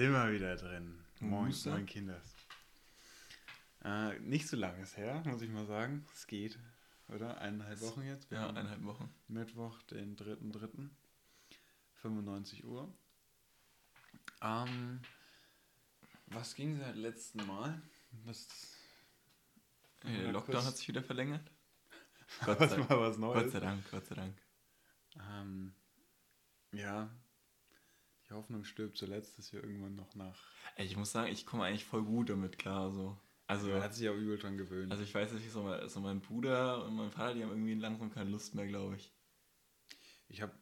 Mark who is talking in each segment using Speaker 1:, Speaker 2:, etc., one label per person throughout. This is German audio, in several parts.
Speaker 1: sind wir wieder drin. Moin, moin Kinders. Äh, nicht so lange ist her, muss ich mal sagen. Es geht, oder? Eineinhalb Wochen jetzt. Wir
Speaker 2: Ja, eineinhalb Wochen.
Speaker 1: Mittwoch, den 3.3. 95 Uhr. Ähm, was ging seit letzten Mal? Was,
Speaker 2: Hey, der Lockdown
Speaker 1: kurz-
Speaker 2: hat sich wieder verlängert. Gott
Speaker 1: was
Speaker 2: sei,
Speaker 1: mal was Neues?
Speaker 2: Gott sei Dank, Gott sei Dank.
Speaker 1: Ähm, ja, die Hoffnung stirbt zuletzt, dass wir irgendwann noch nach.
Speaker 2: Ey, ich muss sagen, ich komme eigentlich voll gut damit klar. So. Also,
Speaker 1: Man hat sich auch übel dran gewöhnt.
Speaker 2: also ich weiß nicht, so mein, so mein Bruder und mein Vater, die haben irgendwie langsam keine Lust mehr, glaube ich.
Speaker 1: Ich habe,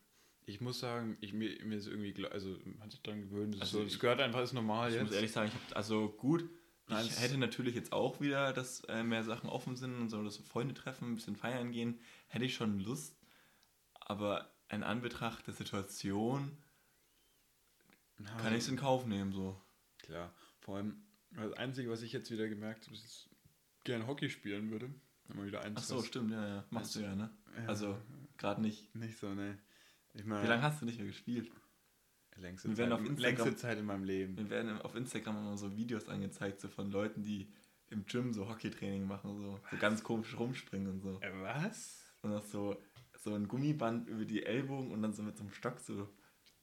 Speaker 1: ich muss sagen, ich, mir, mir ist irgendwie, also hat sich dran gewöhnt. Das,
Speaker 2: Also
Speaker 1: so,
Speaker 2: ich-
Speaker 1: das gehört einfach, ist normal
Speaker 2: Ich
Speaker 1: jetzt.
Speaker 2: muss ehrlich sagen, ich habe also gut.
Speaker 1: Nein,
Speaker 2: Ich hätte natürlich jetzt auch wieder, dass äh, mehr Sachen offen sind und so, dass wir Freunde treffen, ein bisschen feiern gehen, hätte ich schon Lust. Aber in Anbetracht der Situation
Speaker 1: Ja,
Speaker 2: kann ich es in Kauf nehmen, so.
Speaker 1: Klar. Vor allem, das Einzige, was ich jetzt wieder gemerkt habe, ist, dass ich gerne Hockey spielen würde. Wenn man wieder eins
Speaker 2: Ach so, stimmt, ja, ja. Machst du ja, ne?
Speaker 1: Ja.
Speaker 2: Also, gerade nicht.
Speaker 1: Nicht so, ne. Ich
Speaker 2: Wie
Speaker 1: meine,
Speaker 2: lange hast du nicht mehr gespielt?
Speaker 1: längste, Zeit, längste Zeit in meinem Leben.
Speaker 2: Mir werden auf Instagram immer so Videos angezeigt, so von Leuten, die im Gym so Hockeytraining machen, so, so ganz komisch rumspringen und so.
Speaker 1: Äh, was?
Speaker 2: Und auch so, so ein Gummiband über die Ellbogen und dann so mit so einem Stock so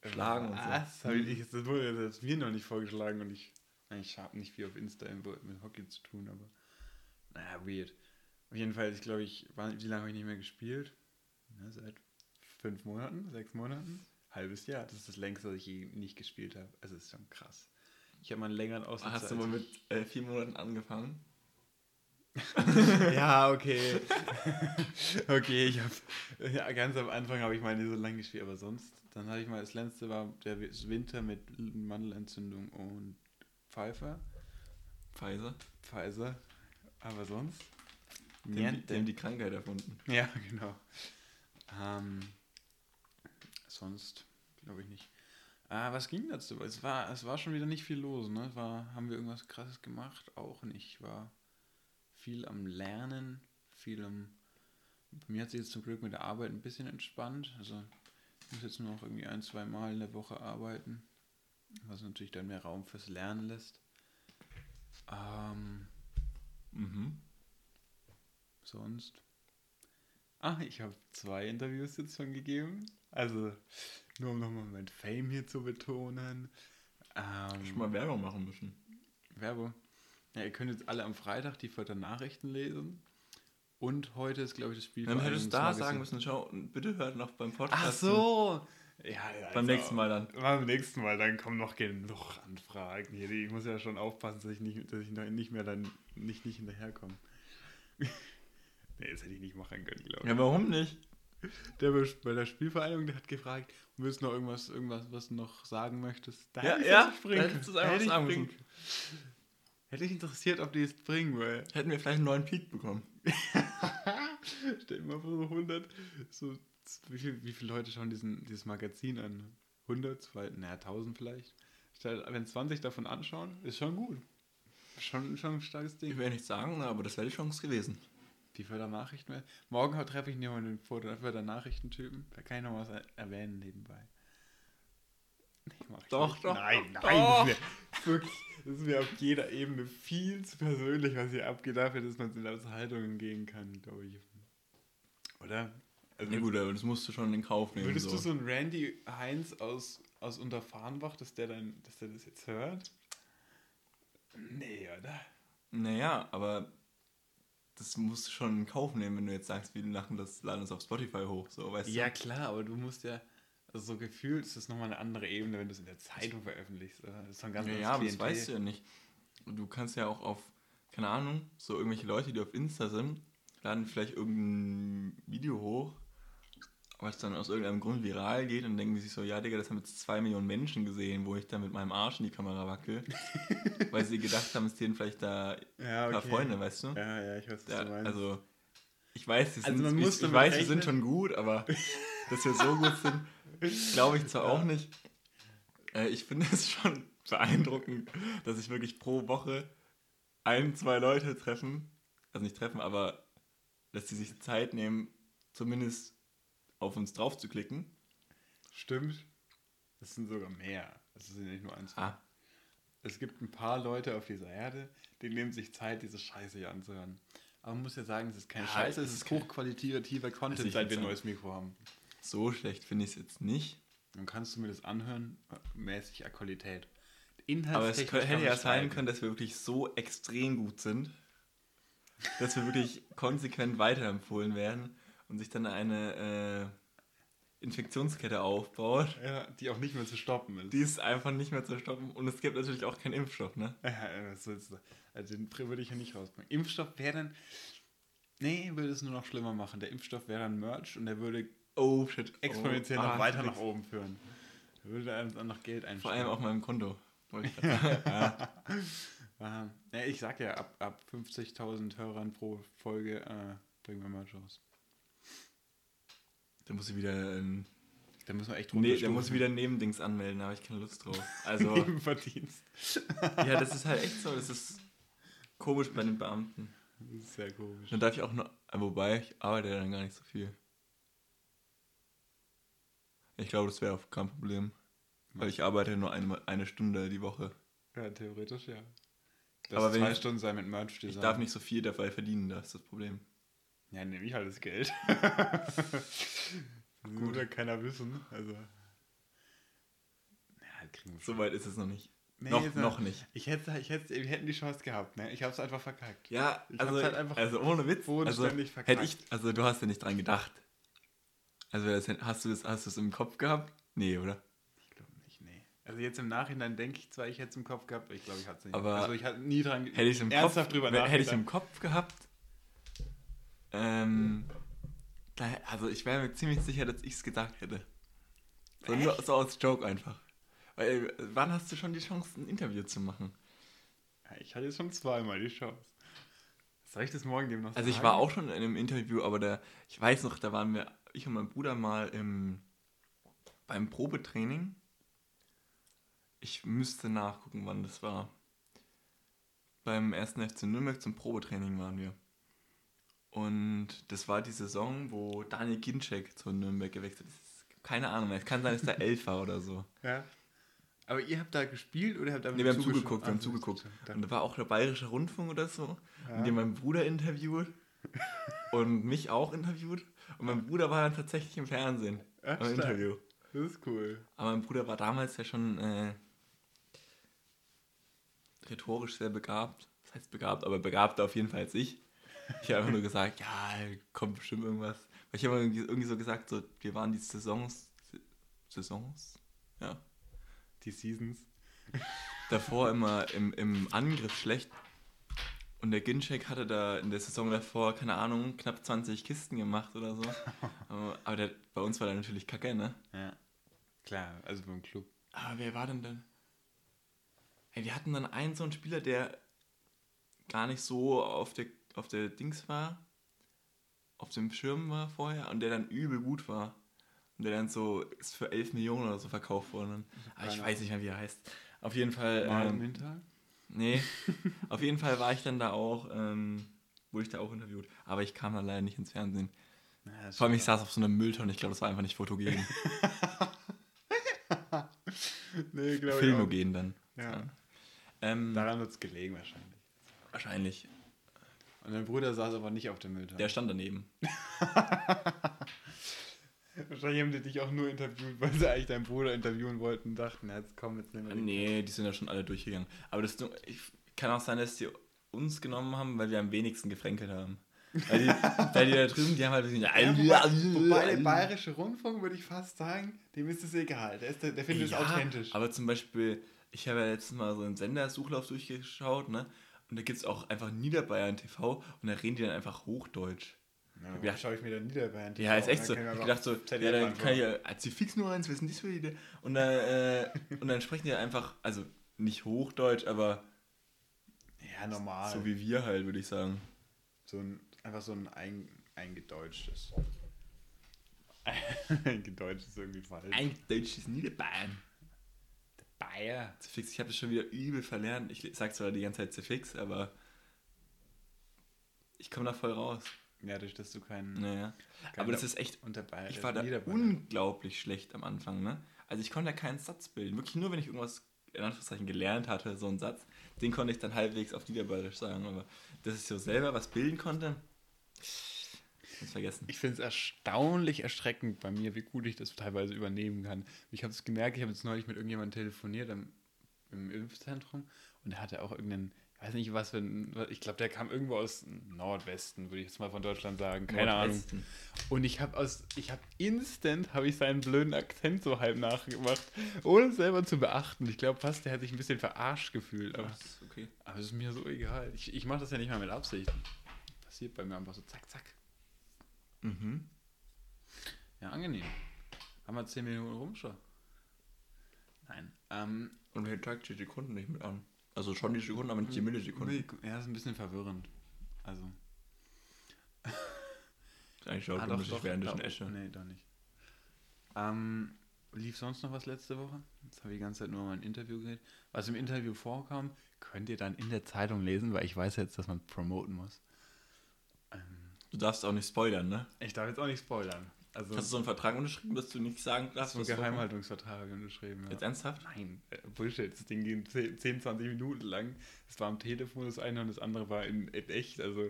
Speaker 2: schlagen und so.
Speaker 1: Was? Hab ich, ich- das wurde das mir noch nicht vorgeschlagen und ich, ich habe nicht viel auf Insta mit Hockey zu tun, aber naja, weird. Auf jeden Fall, ich glaube, ich, war- wie lange habe ich nicht mehr gespielt? Na, seit fünf Monaten, sechs Monaten? Halbes Jahr. Das ist das längste, was ich je nicht gespielt habe. Also, das ist schon krass. Ich habe mal einen längeren Aussetzer.
Speaker 2: Hast du mal mit äh, vier Monaten angefangen?
Speaker 1: ja, okay. okay, ich habe ja, ganz am Anfang habe ich mal nicht so lange gespielt, aber sonst, dann hatte ich mal das letzte war der Winter mit Mandelentzündung und Pfeifer,
Speaker 2: Pfizer?
Speaker 1: Pfizer, aber sonst
Speaker 2: Die, haben die,
Speaker 1: niente.
Speaker 2: die haben die Krankheit erfunden.
Speaker 1: Ja, genau. Ähm, sonst glaube ich nicht. Ah, was ging dazu? Es war, es war schon wieder nicht viel los, ne? War, haben wir irgendwas krasses gemacht? Auch nicht. War viel am Lernen, viel am. Bei mir hat sich jetzt zum Glück mit der Arbeit ein bisschen entspannt. Also ich muss jetzt nur noch irgendwie ein, zwei Mal in der Woche arbeiten. Was natürlich dann mehr Raum fürs Lernen lässt. Ähm,
Speaker 2: Mhm.
Speaker 1: sonst. Ah, ich habe zwei Interviews jetzt schon gegeben. Also, nur um nochmal mein Fame hier zu betonen. Ähm,
Speaker 2: Schon mal Werbung machen müssen.
Speaker 1: Werbung. Ja, ihr könnt jetzt alle am Freitag die Vierter Nachrichten lesen. Und heute ist, glaube ich, das Spiel.
Speaker 2: Dann hättest du da sagen müssen, schau, bitte hört noch beim Podcast.
Speaker 1: Ach so! Ja, ja,
Speaker 2: Beim
Speaker 1: also,
Speaker 2: nächsten Mal dann.
Speaker 1: Beim nächsten Mal, dann kommen noch genug Anfragen hier. Ich muss ja schon aufpassen, dass ich nicht, dass ich noch nicht mehr dann nicht, nicht hinterherkomme. nee, das hätte ich nicht machen können, glaube ich.
Speaker 2: Ja, warum nicht?
Speaker 1: Der bei der Spielvereinigung, der hat gefragt, willst du noch irgendwas, irgendwas, was du noch sagen möchtest? Da
Speaker 2: Ja,
Speaker 1: hätte ich
Speaker 2: ja,
Speaker 1: springen
Speaker 2: da hättest du es einfach
Speaker 1: Hätte ich
Speaker 2: sagen müssen.
Speaker 1: Hätte ich interessiert, ob die es bringen, weil
Speaker 2: Hätten wir vielleicht einen neuen Peak bekommen.
Speaker 1: stell dir mal vor, so 100, so, wie, viel, wie viele Leute schauen diesen, dieses Magazin an? 100, 2, naja, 1000 vielleicht. Stell- Wenn 20 davon anschauen, ist schon gut. Schon, schon ein starkes
Speaker 2: Ich
Speaker 1: Ding.
Speaker 2: will nicht sagen, aber das wäre die Chance gewesen.
Speaker 1: Die Förder Nachrichten mehr. Morgen treffe ich jemanden den Förder Nachrichtentypen. Da kann ich noch was er- erwähnen nebenbei. Nee, mach ich
Speaker 2: Doch,
Speaker 1: nicht.
Speaker 2: doch,
Speaker 1: Nein, nein.
Speaker 2: doch.
Speaker 1: Wirklich, das ist mir auf jeder Ebene viel zu persönlich, was hier abgeht, dafür, dass man in Unterhaltungen gehen kann, glaube ich. Oder? Also
Speaker 2: Ja gut, aber das musst du schon in Kauf nehmen.
Speaker 1: Würdest
Speaker 2: so.
Speaker 1: du so einen Randy Heinz aus, aus Unterfahrenbach, dass der dann, dass der das jetzt hört? Nee, oder?
Speaker 2: Naja, aber das musst du schon in Kauf nehmen, wenn du jetzt sagst, wir lachen das laden es auf Spotify hoch, so weißt
Speaker 1: Ja,
Speaker 2: du.
Speaker 1: klar, aber du musst ja, also so gefühlt ist das nochmal eine andere Ebene, wenn du es in der Zeitung veröffentlichst. Das ist doch ein ganz
Speaker 2: Ja, aber das weißt du ja nicht. Du kannst ja auch auf, keine Ahnung, so irgendwelche Leute, die auf Insta sind, laden vielleicht irgendein Video hoch, was dann aus irgendeinem Grund viral geht und denken die sich so, ja Digga, das haben jetzt zwei Millionen Menschen gesehen, wo ich da mit meinem Arsch in die Kamera wackel. weil sie gedacht haben, es denen vielleicht da
Speaker 1: Ja,
Speaker 2: ein paar
Speaker 1: okay.
Speaker 2: Freunde, weißt du?
Speaker 1: Ja, ja, ich weiß, was
Speaker 2: Ja,
Speaker 1: du meinst.
Speaker 2: also, ich weiß, wir
Speaker 1: Also
Speaker 2: sind,
Speaker 1: muss
Speaker 2: ich, ich weiß, wir sind schon gut, aber dass wir so gut sind, glaube ich zwar
Speaker 1: Ja.
Speaker 2: auch nicht. Äh, ich finde es schon beeindruckend, dass sich wirklich pro Woche ein, zwei Leute treffen, also nicht treffen, aber dass sie sich Zeit nehmen, zumindest auf uns drauf zu klicken.
Speaker 1: Stimmt. Das sind sogar mehr. Das sind nicht nur eins.
Speaker 2: Ah,
Speaker 1: es gibt ein paar Leute auf dieser Erde, die nehmen sich Zeit, diese Scheiße hier anzuhören. Aber man muss ja sagen, es ist keine
Speaker 2: Ja,
Speaker 1: Scheiße,
Speaker 2: es
Speaker 1: es
Speaker 2: ist
Speaker 1: hochqualitativer Content,
Speaker 2: Also ich
Speaker 1: seit wir ein neues Mikro haben.
Speaker 2: So schlecht finde ich es jetzt nicht.
Speaker 1: Dann kannst du mir das anhören, äh, mäßig Qualität.
Speaker 2: Aber es
Speaker 1: Inhaltstechnisch
Speaker 2: kö-
Speaker 1: kann
Speaker 2: hätte ja sein können, dass wir wirklich so extrem gut sind, dass wir wirklich konsequent weiterempfohlen werden und sich dann eine äh, Infektionskette aufbaut.
Speaker 1: Ja, die auch nicht mehr zu stoppen ist.
Speaker 2: Die ist einfach nicht mehr zu stoppen und es gibt natürlich auch keinen Impfstoff, ne?
Speaker 1: Ja, was sollst du? Also den würde ich ja nicht rausbringen. Impfstoff wäre dann. Nee, würde es nur noch schlimmer machen. Der Impfstoff wäre dann Merch und der würde
Speaker 2: Oh shit.
Speaker 1: exponentiell
Speaker 2: oh,
Speaker 1: noch
Speaker 2: ah,
Speaker 1: weiter nach oben führen. Würde einem dann noch Geld einstellen.
Speaker 2: Vor allem auf meinem Konto.
Speaker 1: Ah, ja, ich sag ja, ab, ab 50.000 Hörern pro Folge äh, bringen wir Merch raus.
Speaker 2: da muss ich wieder ein,
Speaker 1: Da müssen wir echt
Speaker 2: nee, da muss ich wieder ein Nebendings anmelden, da habe ich keine Lust drauf. Also,
Speaker 1: Nebenverdienst.
Speaker 2: ja, das ist halt echt so, das ist komisch bei den Beamten.
Speaker 1: Das ist sehr komisch.
Speaker 2: Dann darf ich auch noch, äh, wobei, ich arbeite ja dann gar nicht so viel. Ich glaube, das wäre auch kein Problem. Weil ich arbeite nur eine, eine Stunde die Woche.
Speaker 1: Ja, theoretisch ja. Das
Speaker 2: Aber wenn
Speaker 1: zwei
Speaker 2: ich-
Speaker 1: Stunden sein mit Merch
Speaker 2: Ich darf nicht so viel dabei verdienen, das ist das Problem.
Speaker 1: Ja, nehme ich halt das Geld. Gut. Würde keiner wissen. Also. Ja, kriegen wir schon.
Speaker 2: So weit ist es noch nicht.
Speaker 1: Nee,
Speaker 2: noch,
Speaker 1: jetzt
Speaker 2: noch nicht.
Speaker 1: Ich hätte, ich hätte, wir hätten die Chance gehabt, ne? Ich habe es einfach verkackt.
Speaker 2: Ja,
Speaker 1: Ich
Speaker 2: also,
Speaker 1: halt einfach
Speaker 2: also ohne Witz. Also,
Speaker 1: verkackt.
Speaker 2: hätte ich, also du hast ja nicht dran gedacht. Also hast du das, hast du es im Kopf gehabt? Nee, oder?
Speaker 1: Ich glaube nicht, nee. Also jetzt im Nachhinein denke ich zwar, ich hätte es im Kopf gehabt, aber ich glaube, ich hatte es nicht.
Speaker 2: Aber
Speaker 1: also ich hatte nie dran
Speaker 2: Hätte ich im
Speaker 1: ernsthaft
Speaker 2: Kopf,
Speaker 1: drüber
Speaker 2: wenn- hätte ich
Speaker 1: nachgedacht.
Speaker 2: im Kopf gehabt, ähm, also ich wäre mir ziemlich sicher, dass ich es gedacht hätte. So, nur, so als Joke einfach. Weil, äh, wann hast du schon die Chance, ein Interview zu machen?
Speaker 1: Ja, ich hatte schon zweimal die Chance. Soll ich das morgen dem noch
Speaker 2: Also ich
Speaker 1: sagen?
Speaker 2: war auch schon in einem Interview, aber da, ich weiß noch, da waren wir, ich und mein Bruder mal im, beim Probetraining. Ich müsste nachgucken, wann das war. Beim ersten FC Nürnberg zum Probetraining waren wir. Und das war die Saison, wo Daniel Ginczek zu Nürnberg gewechselt ist. Keine Ahnung mehr. Es kann sein, dass der elf war oder so.
Speaker 1: Ja. Aber ihr habt da gespielt oder habt da
Speaker 2: Nee, wir haben zugeguckt, wir haben zugeguckt. Und da war auch der Bayerische Rundfunk oder so,
Speaker 1: Ja.
Speaker 2: in dem mein Bruder interviewt und mich auch interviewt. Und mein Bruder war dann tatsächlich im Fernsehen
Speaker 1: Ach, stark.
Speaker 2: Interview.
Speaker 1: Das ist cool.
Speaker 2: Aber mein Bruder war damals ja schon äh, rhetorisch sehr begabt. Das heißt begabt, aber begabter auf jeden Fall als ich. Ich habe einfach nur gesagt, ja, kommt bestimmt irgendwas. Weil ich habe irgendwie, irgendwie so gesagt, so, wir waren die Saisons, Saisons, ja,
Speaker 1: Die Seasons.
Speaker 2: davor immer im, im Angriff schlecht. Und der Ginczek hatte da in der Saison davor, keine Ahnung, knapp 20 Kisten gemacht oder so. aber der, bei uns war der natürlich kacke, ne?
Speaker 1: Ja. Klar, also beim Club.
Speaker 2: Aber wer war denn denn? Hey, wir hatten dann einen so einen Spieler, der gar nicht so auf der, auf der Dings war, auf dem Schirm war vorher und der dann übel gut war. Und der dann so ist für 11 Millionen oder so verkauft worden. Aber ich weiß nicht mehr, wie er heißt. Auf jeden Fall.
Speaker 1: Mal
Speaker 2: Ähm,
Speaker 1: Hinterhalt?
Speaker 2: Nee, auf jeden Fall war ich dann da auch, ähm, wurde ich da auch interviewt. Aber ich kam dann leider nicht ins Fernsehen.
Speaker 1: Ja,
Speaker 2: Vor allem, ich saß auf so einer Mülltonne. Ich glaube, das war einfach nicht fotogen.
Speaker 1: nee, glaube ich.
Speaker 2: Filmogen dann.
Speaker 1: Ja.
Speaker 2: Ähm,
Speaker 1: Daran wird es gelegen wahrscheinlich.
Speaker 2: wahrscheinlich.
Speaker 1: Und dein Bruder saß aber nicht auf der Mülltonne.
Speaker 2: Der stand daneben.
Speaker 1: Wahrscheinlich haben die dich auch nur interviewt, weil sie eigentlich deinen Bruder interviewen wollten und dachten, ja, jetzt komm, jetzt nehmen wir den.
Speaker 2: Nee, die sind ja schon alle durchgegangen. Aber das ich, kann auch sein, dass die uns genommen haben, weil wir am wenigsten gefränkelt haben. Weil die, weil die da drüben, die haben halt
Speaker 1: Ja, wobei, wobei der bayerische Rundfunk, würde ich fast sagen, dem ist es egal. Der, ist, der, der findet
Speaker 2: ja,
Speaker 1: es authentisch.
Speaker 2: Aber zum Beispiel, ich habe ja letztes Mal so einen Sendersuchlauf durchgeschaut, ne? Und da gibt es auch einfach Niederbayern TV und da reden die dann einfach Hochdeutsch.
Speaker 1: Ja,
Speaker 2: Ja.
Speaker 1: schaue ich mir dann Niederbayern
Speaker 2: Ja, ist echt so. Ich dachte so, ja, dann kann ich ja, als sie fix nur eins wissen, das für die. Und dann, äh, und dann sprechen die einfach, also nicht Hochdeutsch, aber
Speaker 1: Ja, normal.
Speaker 2: so wie wir halt, würde ich sagen.
Speaker 1: so ein, einfach so ein ein, eingedeutschtes. Eingedeutschtes ist irgendwie falsch.
Speaker 2: Eingedeutsches Niederbayern.
Speaker 1: Bayer.
Speaker 2: Zefix, ich habe das schon wieder übel verlernt. Ich sag zwar die ganze Zeit Zefix, aber ich komme da voll raus.
Speaker 1: Ja, durch dass du keinen.
Speaker 2: Naja.
Speaker 1: keinen
Speaker 2: Aber das ist echt,
Speaker 1: unter Bayer.
Speaker 2: ich war da unglaublich schlecht am Anfang, ne? Also ich konnte da keinen Satz bilden. Wirklich nur, wenn ich irgendwas in Anführungszeichen gelernt hatte, so einen Satz, den konnte ich dann halbwegs auf Niederbayerisch sagen. Aber dass ich so selber was bilden konnte, das vergessen.
Speaker 1: Ich finde es erstaunlich erschreckend bei mir, wie gut ich das teilweise übernehmen kann. Ich habe es gemerkt, ich habe jetzt neulich mit irgendjemandem telefoniert im, im Impfzentrum und der hatte auch irgendeinen, ich weiß nicht was für ein, ich glaube, der kam irgendwo aus Nordwesten, würde ich jetzt mal von Deutschland sagen, keine
Speaker 2: Nordwesten.
Speaker 1: Ahnung. Und ich habe aus, ich habe instant, habe ich seinen blöden Akzent so halb nachgemacht, ohne es selber zu beachten. Ich glaube fast, der hat sich ein bisschen verarscht gefühlt, aber,
Speaker 2: ist okay.
Speaker 1: es ist mir so egal. Ich, ich mache das ja nicht mal mit Absicht. Passiert bei mir einfach so zack, zack.
Speaker 2: Mhm.
Speaker 1: Ja, angenehm. Haben wir 10 Minuten rum schon? Nein. Ähm,
Speaker 2: Und wir tagt die Sekunden nicht mit an. Also schon die Sekunden, aber nicht die Millisekunden.
Speaker 1: ja, ist ein bisschen verwirrend. Also.
Speaker 2: Eigentlich laut,
Speaker 1: Ah,
Speaker 2: muss ich währenddessen
Speaker 1: doch.
Speaker 2: Esche.
Speaker 1: Nee, doch nicht. Ähm, lief sonst noch was letzte Woche? Jetzt habe ich die ganze Zeit nur mal ein Interview geredet. Was im Interview vorkam, könnt ihr dann in der Zeitung lesen, weil ich weiß jetzt, dass man promoten muss. Ähm,
Speaker 2: Du darfst auch nicht spoilern, ne?
Speaker 1: ich darf jetzt auch nicht spoilern. Also,
Speaker 2: Hast du so einen Vertrag unterschrieben, dass du nicht sagen darfst,
Speaker 1: so einen? Geheimhaltungsvertrag unterschrieben. Ja.
Speaker 2: Jetzt ernsthaft?
Speaker 1: Nein, äh, Bullshit. Das Ding ging 10, 10, 20 Minuten lang. Das war am Telefon das eine und das andere war in, in echt. Also,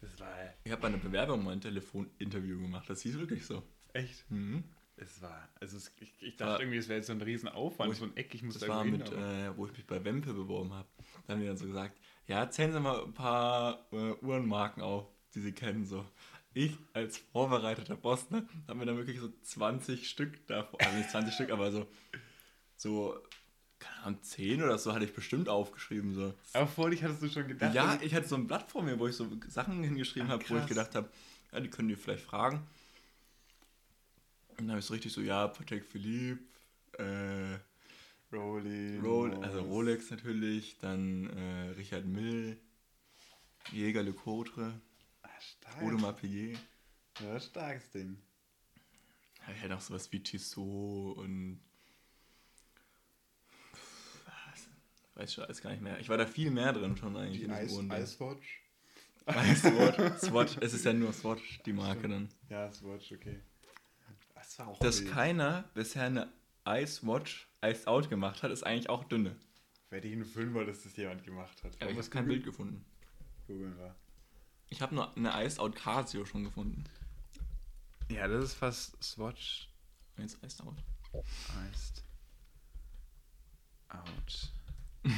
Speaker 1: das war
Speaker 2: Ich habe bei einer Bewerbung mal ein Telefoninterview gemacht. Das hieß wirklich so.
Speaker 1: echt.
Speaker 2: Mhm.
Speaker 1: Es war, also es, ich, ich dachte
Speaker 2: Aber-
Speaker 1: irgendwie, es wäre jetzt so ein Riesenaufwand,
Speaker 2: ich-
Speaker 1: so ein Eck, ich muss
Speaker 2: Das
Speaker 1: da
Speaker 2: war mit,
Speaker 1: hin,
Speaker 2: äh, wo ich mich bei Wempe beworben habe. Da haben die dann so gesagt, ja, erzählen Sie mal ein paar äh, Uhrenmarken auf, die Sie kennen. So. Ich als vorbereiteter Boss, ne, habe mir dann wirklich so 20 Stück davon, also nicht 20 Stück, aber so, so, keine Ahnung, 10 oder so hatte ich bestimmt aufgeschrieben. So.
Speaker 1: Aber vor dich hattest du schon gedacht.
Speaker 2: Ja,
Speaker 1: dass-
Speaker 2: ich hatte so ein Blatt vor mir, wo ich so Sachen hingeschrieben habe, wo ich gedacht habe, ja, die können die vielleicht fragen. Und dann habe ich so richtig so, ja, Patek Philippe, äh,
Speaker 1: Rolex.
Speaker 2: Roll, also Rolex natürlich, dann äh, Richard Mill, Jäger Le Cotre,
Speaker 1: stark.
Speaker 2: Audemars Piguet.
Speaker 1: Ja, starkes Ding.
Speaker 2: Ja, ich hätte auch sowas wie Tissot und was? Weiß schon alles gar nicht mehr. Ich war da viel mehr drin schon eigentlich
Speaker 1: Die Ice,
Speaker 2: Uhrending.
Speaker 1: Icewatch.
Speaker 2: Swatch. Es ist ja nur Swatch, die Marke dann.
Speaker 1: Ja, Swatch, okay. Das war auch
Speaker 2: Dass
Speaker 1: wild.
Speaker 2: keiner bisher eine Ice Watch Iced Out gemacht hat, ist eigentlich auch dünne.
Speaker 1: Hätte ich einen Film, dass das jemand gemacht hat.
Speaker 2: Aber ich habe kein Bild gefunden.
Speaker 1: googeln war.
Speaker 2: Ich habe nur eine Iced Out Casio schon gefunden.
Speaker 1: Ja, das ist fast Swatch
Speaker 2: Jetzt Iced Out.
Speaker 1: Iced Out.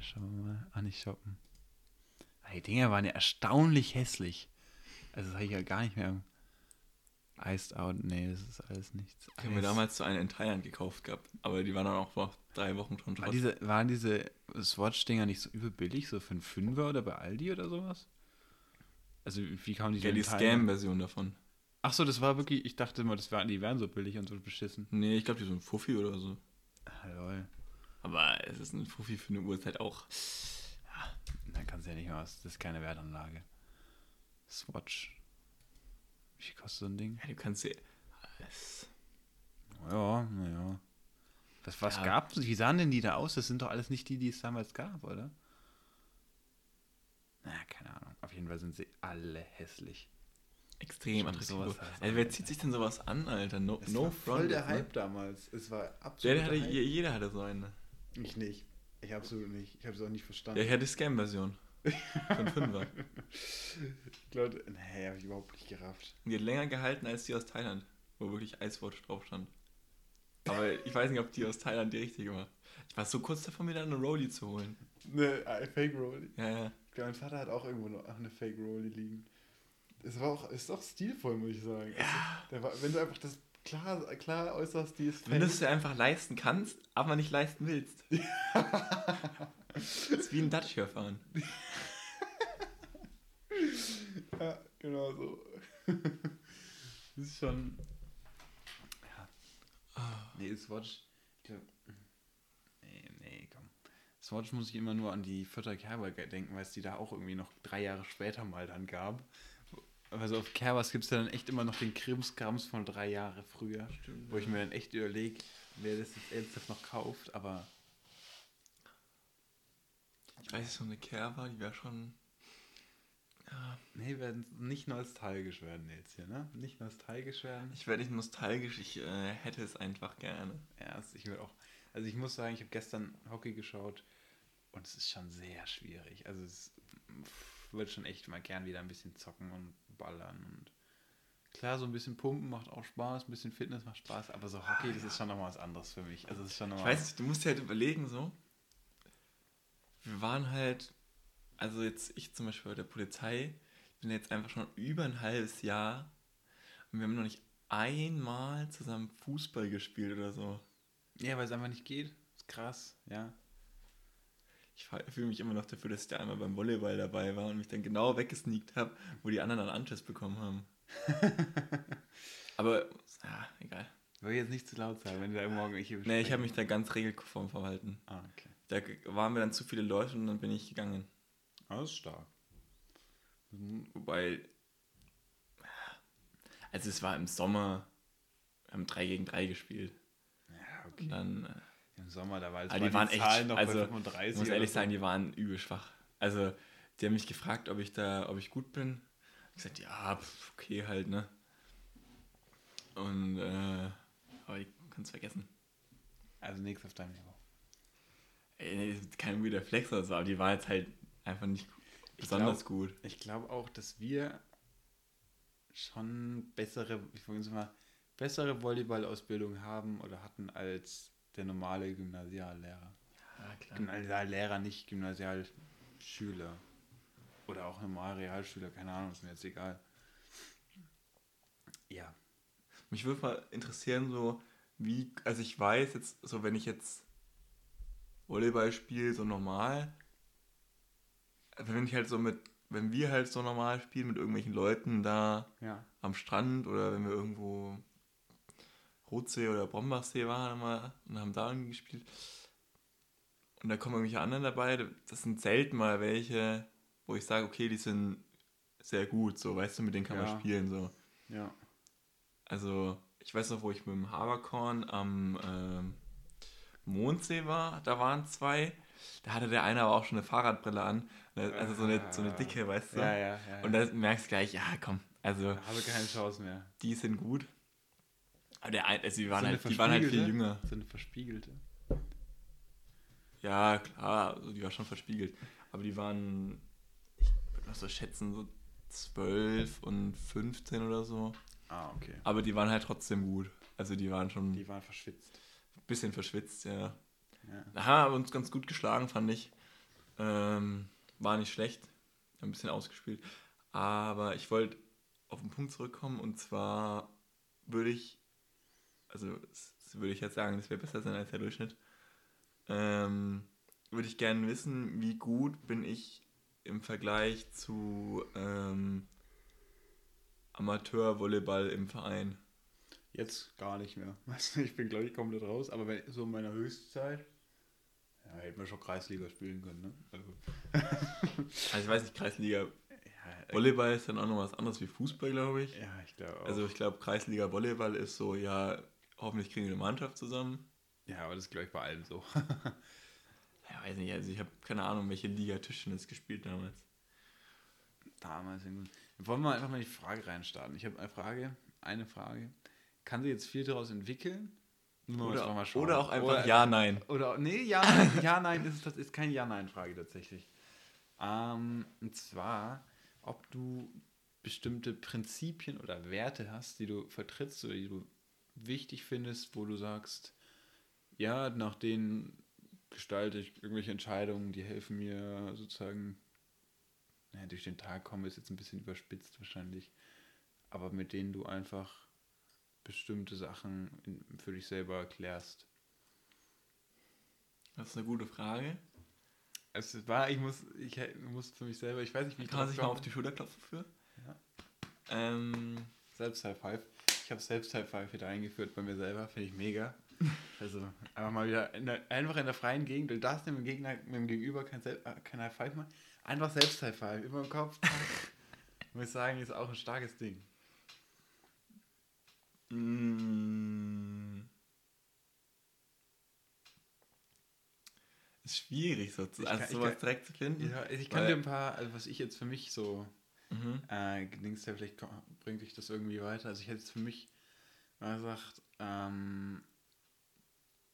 Speaker 1: Schauen wir mal. Ah, nicht shoppen. Ah, Die Dinger waren ja erstaunlich hässlich. Also das habe ich ja gar nicht mehr. Iced Out, nee, das ist alles nichts.
Speaker 2: Ich habe mir damals so eine in Thailand gekauft gehabt, aber die waren dann auch vor drei Wochen schon
Speaker 1: War diese, waren diese Swatch-Dinger nicht so überbillig, so für einen Fünfer oder bei Aldi oder sowas? Also wie kamen die
Speaker 2: Ja, die? Scam-Version davon.
Speaker 1: Ach so, das war wirklich, ich dachte immer, das waren, die wären so billig und so beschissen.
Speaker 2: Nee, ich glaube, die sind ein Fuffi oder so.
Speaker 1: Ah, lol.
Speaker 2: Aber es ist ein Fuffi für eine Uhrzeit auch.
Speaker 1: Dann kannst du ja nicht mehr was, das ist keine Wertanlage. Swatch. Wie viel kostet so ein Ding?
Speaker 2: Ja, du kannst sie. Es,
Speaker 1: Ja, naja. Was, was
Speaker 2: Ja.
Speaker 1: gab Wie sahen denn die da aus? Das sind doch alles nicht die, die es damals gab, oder? Na, keine Ahnung. Auf jeden Fall sind sie alle hässlich.
Speaker 2: extrem attraktiv. Ey, wer zieht sich denn sowas an, Alter? No,
Speaker 1: Es
Speaker 2: no
Speaker 1: war
Speaker 2: front.
Speaker 1: voll der
Speaker 2: ne?
Speaker 1: Hype damals. Es war
Speaker 2: Ja,
Speaker 1: absolut
Speaker 2: der hatte, je- jeder hatte so eine.
Speaker 1: Ich nicht. Ich absolut nicht. Ich habe es auch nicht
Speaker 2: Ja,
Speaker 1: verstanden.
Speaker 2: ich hatte die Scam-Version. Von Fünfer.
Speaker 1: Ich glaube, nee, habe ich überhaupt nicht gerafft.
Speaker 2: Die hat länger gehalten als die aus Thailand, wo wirklich Icewatch drauf stand. Aber ich weiß nicht, ob die aus Thailand die richtige war. Ich war so kurz davor, mir da eine Rolli zu holen.
Speaker 1: Eine äh, Fake Rolli.
Speaker 2: Ja, ja.
Speaker 1: Ich glaube, mein Vater hat auch irgendwo noch eine Fake Rolli liegen. Es war auch, ist auch stilvoll, muss ich sagen. Also, der war, wenn du einfach das klar, klar äußerst, die ist
Speaker 2: Wenn du es dir einfach leisten kannst, aber nicht leisten willst. das ist wie ein Dacia fahren.
Speaker 1: Ja, genau so. das ist schon. Ja. Nee, Swatch. Nee, nee, komm. Swatch muss ich immer nur an die Vierter Kerber denken, weil es die da auch irgendwie noch drei Jahre später mal dann gab. Also auf Kerbers gibt es ja dann echt immer noch den Krimskrams von drei Jahre früher.
Speaker 2: Stimmt,
Speaker 1: Wo ich mir dann echt überlege, wer das jetzt ernsthaft noch kauft, aber
Speaker 2: Ich weiß, so eine war, die wäre schon.
Speaker 1: Ja. Nee, werden nicht nostalgisch werden jetzt hier, ne? Nicht nostalgisch werden.
Speaker 2: Ich werde nicht nostalgisch, ich äh, hätte es einfach gerne.
Speaker 1: Ja, ich will auch. Also ich muss sagen, ich habe gestern Hockey geschaut und es ist schon sehr schwierig. Also es wird schon echt mal gern wieder ein bisschen zocken und ballern und klar, so ein bisschen Pumpen macht auch Spaß, ein bisschen Fitness macht Spaß, aber so Hockey, ah, das ist schon nochmal was anderes für mich. Also es ist schon
Speaker 2: noch ich weiß du musst dir halt überlegen, so. Wir waren halt, also jetzt ich zum Beispiel bei der Polizei, bin jetzt einfach schon über ein halbes Jahr und wir haben noch nicht einmal zusammen Fußball gespielt oder so.
Speaker 1: Ja, weil es einfach nicht geht. Das ist krass, ja.
Speaker 2: Ich fühle mich immer noch dafür, dass ich da einmal beim Volleyball dabei war und mich dann genau weggesneakt habe, wo die anderen dann Anschiss bekommen haben. Aber, ja, egal.
Speaker 1: Ich will jetzt nicht zu laut sein, wenn du da morgen
Speaker 2: ich Nee, ich habe mich da ganz regelkonform verhalten. Ah, okay. Da waren wir dann zu viele Leute und dann bin ich gegangen.
Speaker 1: Ah, das ist stark.
Speaker 2: Wobei, also es war im Sommer, wir haben 3 gegen 3 gespielt. Ja, okay. Und dann, äh, Im Sommer, da war es die waren echt, noch also, bei 35 Ich muss ehrlich so. sagen, die waren übel schwach. Also, die haben mich gefragt, ob ich da, ob ich gut bin. Ich gesagt, ja, okay halt, ne? Und, äh, aber ich kann es vergessen.
Speaker 1: Also nichts auf deinem Niveau.
Speaker 2: Ey, kein guter Flex oder so, aber die war jetzt halt einfach nicht besonders
Speaker 1: glaub, gut. Ich glaube auch, dass wir schon bessere, ich mal, bessere Volleyball-Ausbildung haben oder hatten als der normale Gymnasiallehrer. Ja, klar. Gymnasiallehrer, nicht Gymnasialschüler. Oder auch normal Realschüler, keine Ahnung, ist mir jetzt egal.
Speaker 2: Ja. Mich würde mal interessieren, so wie, also ich weiß jetzt, so wenn ich jetzt Volleyball spiele, so normal, wenn ich halt so mit, wenn wir halt so normal spielen mit irgendwelchen Leuten da ja. am Strand oder wenn wir irgendwo Rotsee oder Brombachsee waren mal und haben da gespielt und da kommen irgendwelche anderen dabei, das sind selten mal welche, wo ich sage, okay, die sind sehr gut, so, weißt du, mit denen kann ja. man spielen, so. Ja. Also, ich weiß noch, wo ich mit dem Haberkorn am ähm, Mondsee war, da waren zwei, da hatte der eine aber auch schon eine Fahrradbrille an, ne, also so eine, so eine dicke, weißt du. Ja, ja, ja. Und da merkst du gleich, ja, komm, also.
Speaker 1: Habe keine Chance mehr.
Speaker 2: Die sind gut. Aber der also die waren, halt, die waren halt viel jünger.
Speaker 1: So eine verspiegelte.
Speaker 2: Ja, klar, also die war schon verspiegelt. Aber die waren was so schätzen, so 12 und 15 oder so.
Speaker 1: Ah, okay.
Speaker 2: Aber die waren halt trotzdem gut. Also die waren schon.
Speaker 1: Die waren verschwitzt.
Speaker 2: Bisschen verschwitzt, ja. ja. Da haben wir uns ganz gut geschlagen, fand ich. Ähm, war nicht schlecht. Ein bisschen ausgespielt. Aber ich wollte auf den Punkt zurückkommen und zwar würde ich, also würde ich jetzt sagen, das wäre besser sein als der Durchschnitt. Ähm, würde ich gerne wissen, wie gut bin ich im Vergleich zu ähm, Amateur-Volleyball im Verein?
Speaker 1: Jetzt gar nicht mehr. Ich bin, glaube ich, komplett raus. Aber wenn, so in meiner Höchstzeit, ja, hätten wir schon Kreisliga spielen können. Ne?
Speaker 2: Also. also ich weiß nicht, Kreisliga. Ja, Volleyball ist dann auch noch was anderes wie Fußball, glaube ich.
Speaker 1: Ja, ich glaube auch.
Speaker 2: Also ich glaube, Kreisliga Volleyball ist so, ja, hoffentlich kriegen wir eine Mannschaft zusammen.
Speaker 1: Ja, aber das ist, glaube ich, bei allen so.
Speaker 2: ja, weiß nicht, also ich habe keine Ahnung, welche Liga Tischtennis gespielt damals.
Speaker 1: Damals, wollen wir einfach mal die Frage reinstarten. Ich habe eine Frage, eine Frage. Kann sie jetzt viel daraus entwickeln?
Speaker 2: Oder, oder, auch einfach oder, Ja, Nein.
Speaker 1: Oder, nee, Ja, Nein, ja, Nein ist, das ist keine Ja, Nein-Frage tatsächlich. Ähm, und zwar, ob du bestimmte Prinzipien oder Werte hast, die du vertrittst oder die du wichtig findest, wo du sagst, ja, nach denen gestalte ich irgendwelche Entscheidungen, die helfen mir sozusagen ja, durch den Tag kommen, ist jetzt ein bisschen überspitzt wahrscheinlich, aber mit denen du einfach bestimmte Sachen für dich selber erklärst.
Speaker 2: Das ist eine gute Frage.
Speaker 1: Es war, ich muss, ich muss für mich selber, ich weiß nicht, wie
Speaker 2: ich Kann man sich mal auf die Schulter klopfen für? Ja.
Speaker 1: Ähm, selbst High Five. Ich habe selbst High Five wieder eingeführt bei mir selber, finde ich mega. Also einfach mal wieder in der, einfach in der freien Gegend, du darfst dem Gegner, mit dem Gegenüber kein, äh, kein High Five machen. Einfach selbst High Five, über dem Kopf. muss ich sagen, ist auch ein starkes Ding.
Speaker 2: Mm. Ist schwierig, so zu, also sowas
Speaker 1: kann, direkt zu finden. Ja, ich kann dir ein paar, also was ich jetzt für mich so
Speaker 2: Mhm.
Speaker 1: Äh, denkst du, vielleicht bringt dich das irgendwie weiter? Also ich hätte jetzt für mich mal gesagt, ähm,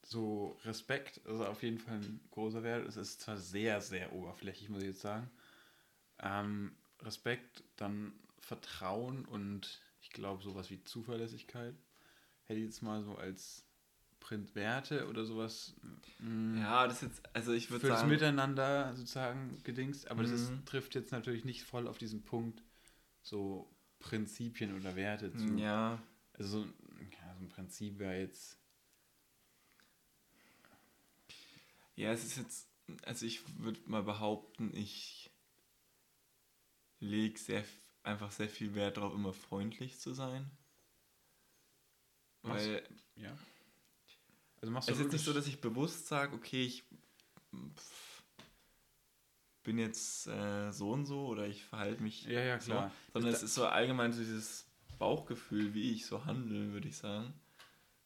Speaker 1: so Respekt, also auf jeden Fall ein großer Wert. Es ist zwar sehr, sehr oberflächlich, muss ich jetzt sagen. Ähm, Respekt, dann Vertrauen und ich glaube sowas wie Zuverlässigkeit. Hätte ich jetzt mal so als Printwerte oder sowas. mh,
Speaker 2: Ja, das ist jetzt, also ich würde
Speaker 1: für das
Speaker 2: sagen,
Speaker 1: Miteinander sozusagen gedingst, aber das ist,
Speaker 2: Mhm.
Speaker 1: trifft jetzt natürlich nicht voll auf diesen Punkt, so Prinzipien oder Werte zu.
Speaker 2: ja,
Speaker 1: Also so, ja, so ein Prinzip wäre jetzt.
Speaker 2: ja, es ist jetzt, also ich würde mal behaupten, ich lege sehr, einfach sehr viel Wert darauf, immer freundlich zu sein.
Speaker 1: Was?
Speaker 2: Weil
Speaker 1: Ja. Also machst du
Speaker 2: es ist jetzt nicht so, dass ich bewusst sage, okay, ich pff, bin jetzt äh, so und so oder ich verhalte mich
Speaker 1: Ja, ja,
Speaker 2: so,
Speaker 1: klar.
Speaker 2: sondern
Speaker 1: Ist
Speaker 2: es ist so allgemein so dieses Bauchgefühl, wie ich so handle, würde ich sagen.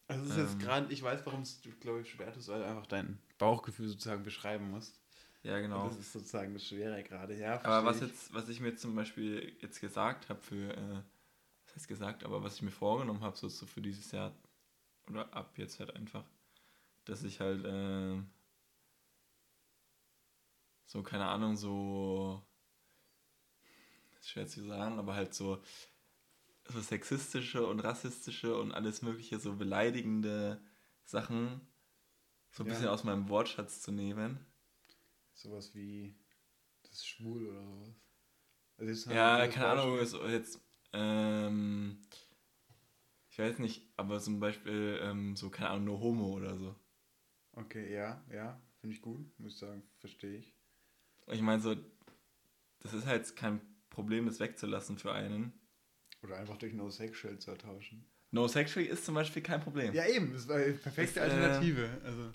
Speaker 1: Also es ist jetzt
Speaker 2: ähm,
Speaker 1: gerade, ich weiß, warum es, glaube ich, schwer ist, weil du einfach dein Bauchgefühl sozusagen beschreiben musst.
Speaker 2: Ja, genau.
Speaker 1: Und Das ist sozusagen das Schwere gerade, ja.
Speaker 2: Aber was
Speaker 1: ich.
Speaker 2: jetzt, was ich mir zum Beispiel jetzt gesagt habe für, äh, was heißt gesagt, aber was ich mir vorgenommen habe, so, so für dieses Jahr oder ab jetzt halt einfach, dass ich halt äh, so, keine Ahnung, so ist schwer zu sagen, aber halt so, so sexistische und rassistische und alles mögliche, so beleidigende Sachen so ein
Speaker 1: Ja.
Speaker 2: bisschen aus meinem Wortschatz zu nehmen.
Speaker 1: Sowas wie das ist schwul oder sowas. Also
Speaker 2: Ja, keine Ahnung,
Speaker 1: Beispiel-
Speaker 2: so jetzt, ähm, ich weiß nicht, aber zum Beispiel ähm, so, keine Ahnung, nur Homo oder so.
Speaker 1: Okay, ja, ja, finde ich gut, muss ich sagen, verstehe ich.
Speaker 2: Ich meine so, das ist halt kein Problem, das wegzulassen für einen.
Speaker 1: Oder einfach durch No Sexual zu ertauschen.
Speaker 2: No Sexual ist zum Beispiel kein Problem.
Speaker 1: Ja, eben, das war die perfekte
Speaker 2: Das, äh,
Speaker 1: Alternative. Also,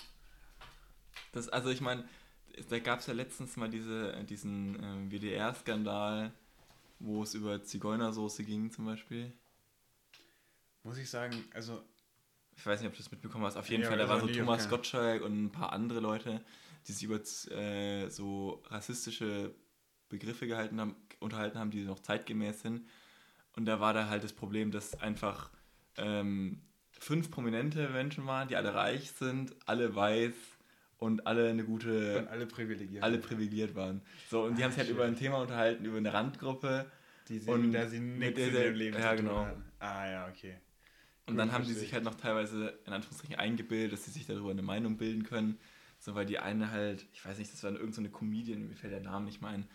Speaker 2: Das, also ich meine, da gab es ja letztens mal diese, diesen ähm, WDR-Skandal, wo es über Zigeunersoße ging zum Beispiel.
Speaker 1: muss ich sagen, also,
Speaker 2: Ich weiß nicht, ob du das mitbekommen hast. Auf jeden
Speaker 1: Ja,
Speaker 2: Fall, da war so Thomas
Speaker 1: okay.
Speaker 2: Gottschalk und ein paar andere Leute, die sich über äh, so rassistische Begriffe gehalten haben, unterhalten haben, die noch zeitgemäß sind. Und da war da halt das Problem, dass einfach ähm, fünf prominente Menschen waren, die alle reich sind, alle weiß und alle eine gute,
Speaker 1: und alle privilegiert.
Speaker 2: alle privilegiert waren. So, und die
Speaker 1: Ah,
Speaker 2: haben sich halt über ein Thema unterhalten, über eine Randgruppe.
Speaker 1: die sie,
Speaker 2: und
Speaker 1: der sie
Speaker 2: mit
Speaker 1: nichts in ihrem Leben
Speaker 2: ja,
Speaker 1: zu tun
Speaker 2: genau.
Speaker 1: hatten. Ah, ja, okay.
Speaker 2: Und dann haben die sich
Speaker 1: ich.
Speaker 2: halt noch teilweise in Anführungsstrichen eingebildet, dass sie sich darüber eine Meinung bilden können. So, weil die eine halt, ich weiß nicht, das war irgendeine so eine Comedian, mir fällt der Name nicht mehr ein,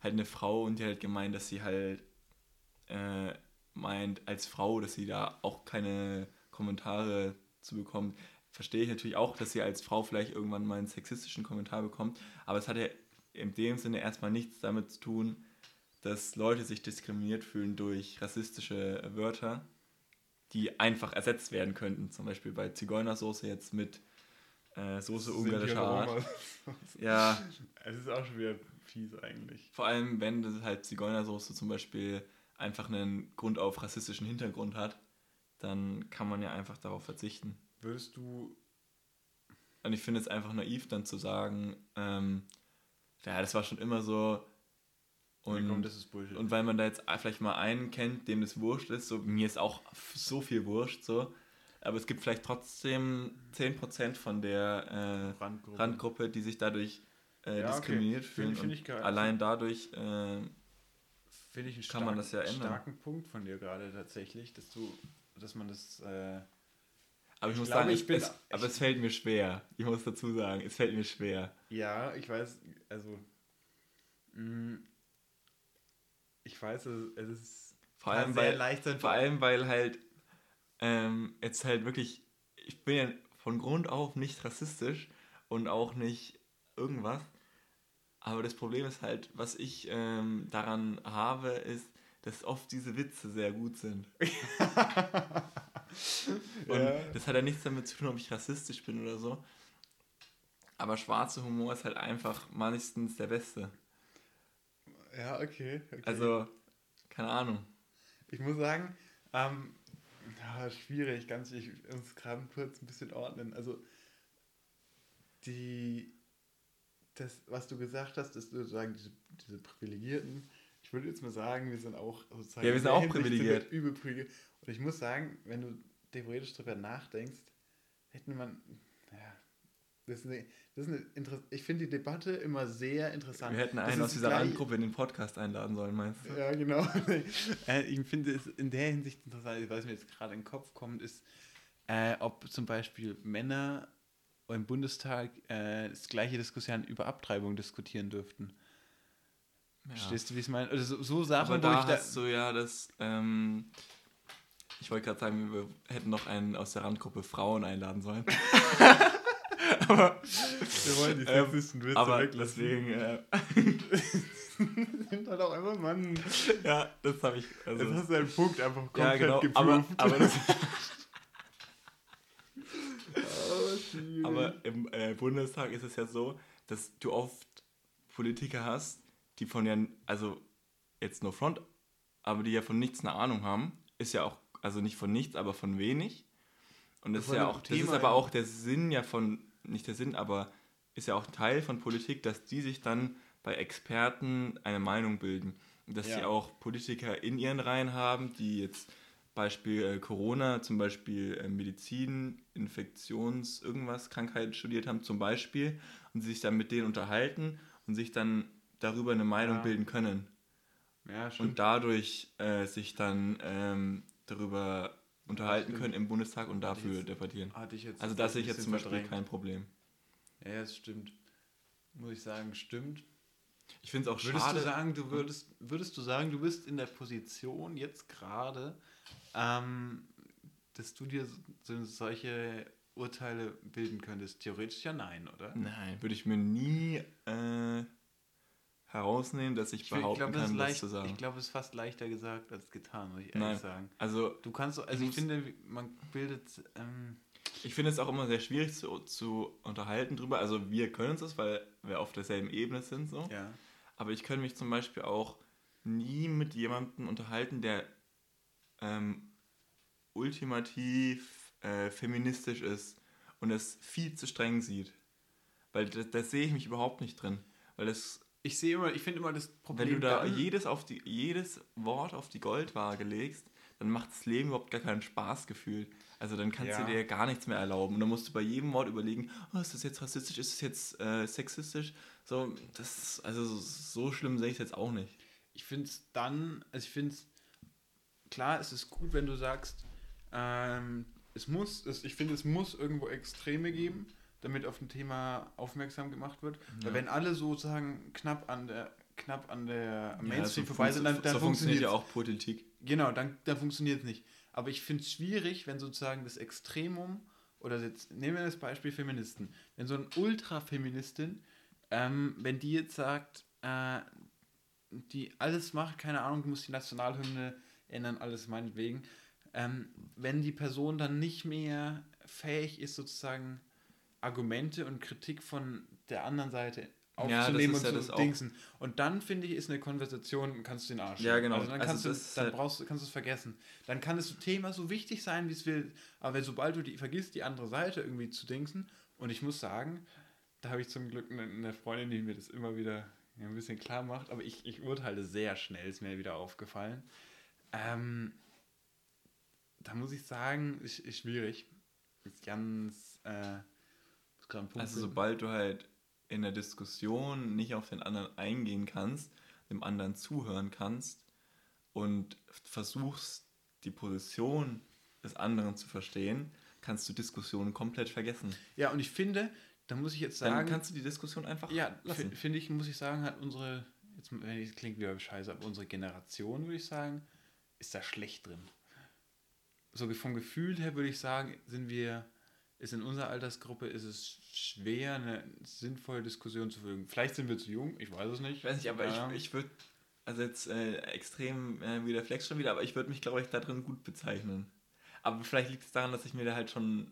Speaker 2: halt eine Frau und die hat gemeint, dass sie halt äh, meint, als Frau, dass sie da auch keine Kommentare zu bekommt. Verstehe ich natürlich auch, dass sie als Frau vielleicht irgendwann mal einen sexistischen Kommentar bekommt, aber es hat ja in dem Sinne erstmal nichts damit zu tun, dass Leute sich diskriminiert fühlen durch rassistische Wörter die einfach ersetzt werden könnten. Zum Beispiel bei Zigeunersoße jetzt mit äh, Soße ungarischer Art. Ja,
Speaker 1: Es ist auch schon wieder fies eigentlich.
Speaker 2: vor allem wenn das halt Zigeunersoße zum Beispiel einfach einen Grund auf rassistischen Hintergrund hat, dann kann man ja einfach darauf verzichten.
Speaker 1: Würdest du,
Speaker 2: Und ich finde es einfach naiv dann zu sagen, ähm, ja, das war schon immer so.
Speaker 1: Und, komm, das ist Bullshit.
Speaker 2: und weil man da jetzt vielleicht mal einen kennt, dem das wurscht ist, so mir ist auch so viel wurscht, so. Aber es gibt vielleicht trotzdem 10% von der äh,
Speaker 1: Randgruppe.
Speaker 2: Randgruppe, die sich dadurch äh,
Speaker 1: Ja, okay.
Speaker 2: diskriminiert
Speaker 1: Find-
Speaker 2: fühlen.
Speaker 1: find geil.
Speaker 2: allein dadurch, äh,
Speaker 1: Finde ich einen
Speaker 2: kann man das ja ändern.
Speaker 1: starken Punkt von dir gerade tatsächlich, dass du, dass man das, äh,
Speaker 2: aber ich,
Speaker 1: Ich
Speaker 2: muss
Speaker 1: glaube,
Speaker 2: sagen,
Speaker 1: ich
Speaker 2: ich
Speaker 1: bin-
Speaker 2: es, aber es fällt mir schwer. Ich muss dazu sagen, es fällt mir schwer.
Speaker 1: ja, ich weiß, also, mh, ich weiß, es ist
Speaker 2: Vor allem,
Speaker 1: sehr
Speaker 2: weil,
Speaker 1: leicht
Speaker 2: vor allem, weil halt ähm, jetzt halt wirklich, ich bin ja von Grund auf nicht rassistisch und auch nicht irgendwas. Aber das Problem ist halt, was ich ähm, daran habe, ist, dass oft diese Witze sehr gut sind. Und
Speaker 1: Ja.
Speaker 2: das hat ja nichts damit zu tun, ob ich rassistisch bin oder so. Aber schwarzer Humor ist halt einfach meistens der beste.
Speaker 1: Ja, okay. okay.
Speaker 2: Also, keine Ahnung.
Speaker 1: Ich muss sagen, ähm, ja, schwierig, ganz ich muss gerade kurz ein bisschen ordnen. Also die das, was du gesagt hast, ist sozusagen diese, diese Privilegierten. ich würde jetzt mal sagen, wir sind auch sozusagen
Speaker 2: Ja, wir sind auch privilegiert.
Speaker 1: Übel privilegiert. Und ich muss sagen, wenn du theoretisch drüber nachdenkst, hätten man, ja, das ist eine, das ist eine Inter ich finde die Debatte immer sehr interessant.
Speaker 2: Wir hätten einen aus dieser Randgruppe in den Podcast einladen sollen, meinst du?
Speaker 1: Ja, genau. äh, ich finde es in der Hinsicht interessant, was mir jetzt gerade in den Kopf kommt, ist, äh, ob zum Beispiel Männer im Bundestag äh, das gleiche Diskussion über Abtreibung diskutieren dürften. Verstehst du, wie ich es meine? Also so, so Sachen,
Speaker 2: Aber
Speaker 1: wo
Speaker 2: da
Speaker 1: ich da.
Speaker 2: du ja das, ähm, ich wollte gerade sagen, wir hätten noch einen aus der Randgruppe Frauen einladen sollen. aber
Speaker 1: wir wollen die
Speaker 2: ähm,
Speaker 1: sexisten Witze
Speaker 2: aber
Speaker 1: weglassen.
Speaker 2: deswegen, äh,
Speaker 1: sind halt auch einfach Mann.
Speaker 2: ja, das habe ich, also,
Speaker 1: Jetzt hast du einen Punkt einfach
Speaker 2: ja
Speaker 1: komplett
Speaker 2: genau,
Speaker 1: geproved.
Speaker 2: aber, aber, das,
Speaker 1: Oh,
Speaker 2: aber im äh, Bundestag ist es ja so, dass du oft Politiker hast, die von ja, also jetzt no front, aber die ja von nichts eine Ahnung haben, ist ja auch, also nicht von nichts, aber von wenig. Und das ist
Speaker 1: Von
Speaker 2: ja auch, das ist
Speaker 1: Thema,
Speaker 2: aber
Speaker 1: ja.
Speaker 2: auch der Sinn ja von, nicht der Sinn, aber ist ja auch Teil von Politik, dass die sich dann bei Experten eine Meinung bilden. Und dass
Speaker 1: Ja.
Speaker 2: sie auch Politiker in ihren Reihen haben, die jetzt Beispiel äh, Corona, zum Beispiel äh, Medizin, Infektions-, irgendwas, Krankheiten studiert haben, zum Beispiel, und sich dann mit denen unterhalten und sich dann darüber eine Meinung
Speaker 1: Ja.
Speaker 2: bilden können.
Speaker 1: ja, stimmt.
Speaker 2: Und dadurch äh, sich dann ähm, darüber unterhalten
Speaker 1: stimmt.
Speaker 2: können im Bundestag und dafür
Speaker 1: jetzt-
Speaker 2: debattieren. Also
Speaker 1: das
Speaker 2: das sehe ich jetzt zum Beispiel
Speaker 1: verdrängt.
Speaker 2: kein Problem.
Speaker 1: Ja, ja, das stimmt. Muss ich sagen, stimmt.
Speaker 2: Ich finde es auch
Speaker 1: Würdest
Speaker 2: schade.
Speaker 1: du sagen, du würdest, würdest du sagen, du bist in der Position jetzt gerade, ähm, dass du dir so, solche Urteile bilden könntest? Theoretisch ja nein, oder?
Speaker 2: Nein, würde ich mir nie äh, herausnehmen, dass ich,
Speaker 1: Ich
Speaker 2: behaupten
Speaker 1: das, ist
Speaker 2: kann, das
Speaker 1: leicht-
Speaker 2: zu sagen.
Speaker 1: ich glaube, es ist fast leichter gesagt als getan, muss ich ehrlich
Speaker 2: Nein.
Speaker 1: sagen.
Speaker 2: also
Speaker 1: Du kannst, so- also
Speaker 2: Ich
Speaker 1: finde, man bildet, ähm,
Speaker 2: ich finde es auch immer sehr schwierig zu, zu unterhalten drüber. Also wir können uns das, weil wir auf derselben Ebene sind so.
Speaker 1: ja.
Speaker 2: Aber ich könnte mich zum Beispiel auch nie mit jemandem unterhalten, der ähm, ultimativ äh, feministisch ist und es viel zu streng sieht. Weil das, das sehe ich mich überhaupt nicht drin. Weil das,
Speaker 1: Ich sehe immer, ich finde immer das Problem
Speaker 2: wenn du da jedes, auf die, jedes Wort auf die Goldwaage legst, dann macht das Leben überhaupt gar keinen Spaß gefühlt. Also dann kannst
Speaker 1: Ja.
Speaker 2: du dir gar nichts mehr erlauben. Und dann musst du bei jedem Wort überlegen, oh, ist das jetzt rassistisch, ist das jetzt äh, sexistisch? So, das, also so schlimm sehe ich es jetzt auch nicht.
Speaker 1: ich finde es dann, also ich finde es, klar, es ist gut, wenn du sagst, ähm, es muss, es, ich finde, es muss irgendwo Extreme geben, damit auf ein Thema aufmerksam gemacht wird. Weil
Speaker 2: Ja.
Speaker 1: wenn alle sozusagen knapp an der knapp an der
Speaker 2: Ja,
Speaker 1: Mainstream
Speaker 2: so
Speaker 1: vorbei sind, dann, dann
Speaker 2: so funktioniert ja auch Politik.
Speaker 1: Genau, dann, dann funktioniert es nicht. Aber ich finde es schwierig, wenn sozusagen das Extremum, oder jetzt nehmen wir das Beispiel Feministen, wenn so eine Ultrafeministin, ähm, wenn die jetzt sagt, äh, die alles macht, keine Ahnung, du musst die Nationalhymne ändern, alles meinetwegen, ähm, wenn die Person dann nicht mehr fähig ist, sozusagen Argumente und Kritik von der anderen Seite
Speaker 2: Ja,
Speaker 1: aufzunehmen
Speaker 2: ja
Speaker 1: und
Speaker 2: das
Speaker 1: zu
Speaker 2: auch.
Speaker 1: dingsen. Und dann finde ich, ist eine Konversation, kannst du den Arsch.
Speaker 2: Ja, genau.
Speaker 1: Also dann
Speaker 2: Also
Speaker 1: kannst
Speaker 2: das
Speaker 1: du, dann
Speaker 2: halt-
Speaker 1: brauchst, du- kannst du es vergessen. Dann kann das Thema so wichtig sein, wie es will. Aber sobald du die vergisst, die andere Seite irgendwie zu dingsen, und ich muss sagen, da habe ich zum Glück eine, eine Freundin, die mir das immer wieder ein bisschen klar macht, aber ich, ich urteile sehr schnell, ist mir wieder aufgefallen. Ähm, da muss ich sagen, ist, ist schwierig. Ist ganz. Äh, einen Punkt
Speaker 2: Also sobald du halt in der Diskussion nicht auf den anderen eingehen kannst, dem anderen zuhören kannst und versuchst, die Position des anderen zu verstehen, kannst du Diskussionen komplett vergessen.
Speaker 1: Ja, und ich finde, da muss ich jetzt
Speaker 2: Dann
Speaker 1: sagen.
Speaker 2: kannst du die Diskussion einfach
Speaker 1: Ja, finde ich, muss ich sagen, hat unsere, jetzt ich- klingt wieder scheiße, aber unsere Generation, würde ich sagen, ist da schlecht drin. So vom Gefühl her würde ich sagen, sind wir, ist in unserer Altersgruppe, ist es schwer, eine sinnvolle Diskussion zu führen. Vielleicht sind wir zu jung, ich weiß es nicht.
Speaker 2: Ich weiß nicht, aber
Speaker 1: Ja.
Speaker 2: ich, ich würde, also jetzt äh, extrem äh, wie der Flex schon wieder, aber ich würde mich, glaube ich, da drin gut bezeichnen. Aber vielleicht liegt es daran, dass ich mir da halt schon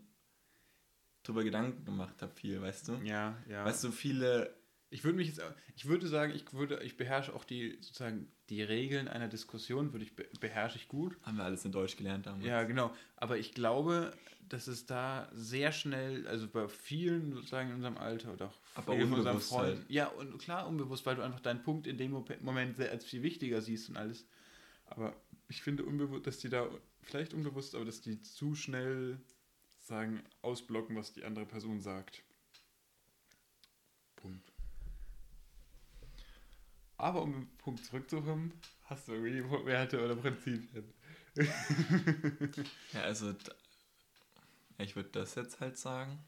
Speaker 2: drüber Gedanken gemacht habe, viel, weißt du?
Speaker 1: Ja, ja.
Speaker 2: Weißt du, viele
Speaker 1: Ich würde mich jetzt, ich würde sagen, ich würde, ich beherrsche auch die sozusagen die Regeln einer Diskussion, würde ich beherrsche ich gut.
Speaker 2: Haben wir alles in Deutsch gelernt
Speaker 1: damals. Ja, genau. Aber ich glaube, dass es da sehr schnell, also bei vielen sozusagen in unserem Alter oder auch Aber unbewusst Freunden, halt. ja und klar unbewusst, weil du einfach deinen Punkt in dem Moment sehr als viel wichtiger siehst und alles. Aber ich finde unbewusst, dass die da vielleicht unbewusst, aber dass die zu schnell sagen ausblocken, was die andere Person sagt. Punkt. Aber um den Punkt zurückzukommen, hast du irgendwie Werte oder Prinzipien.
Speaker 2: ja, also ich würde das jetzt halt sagen.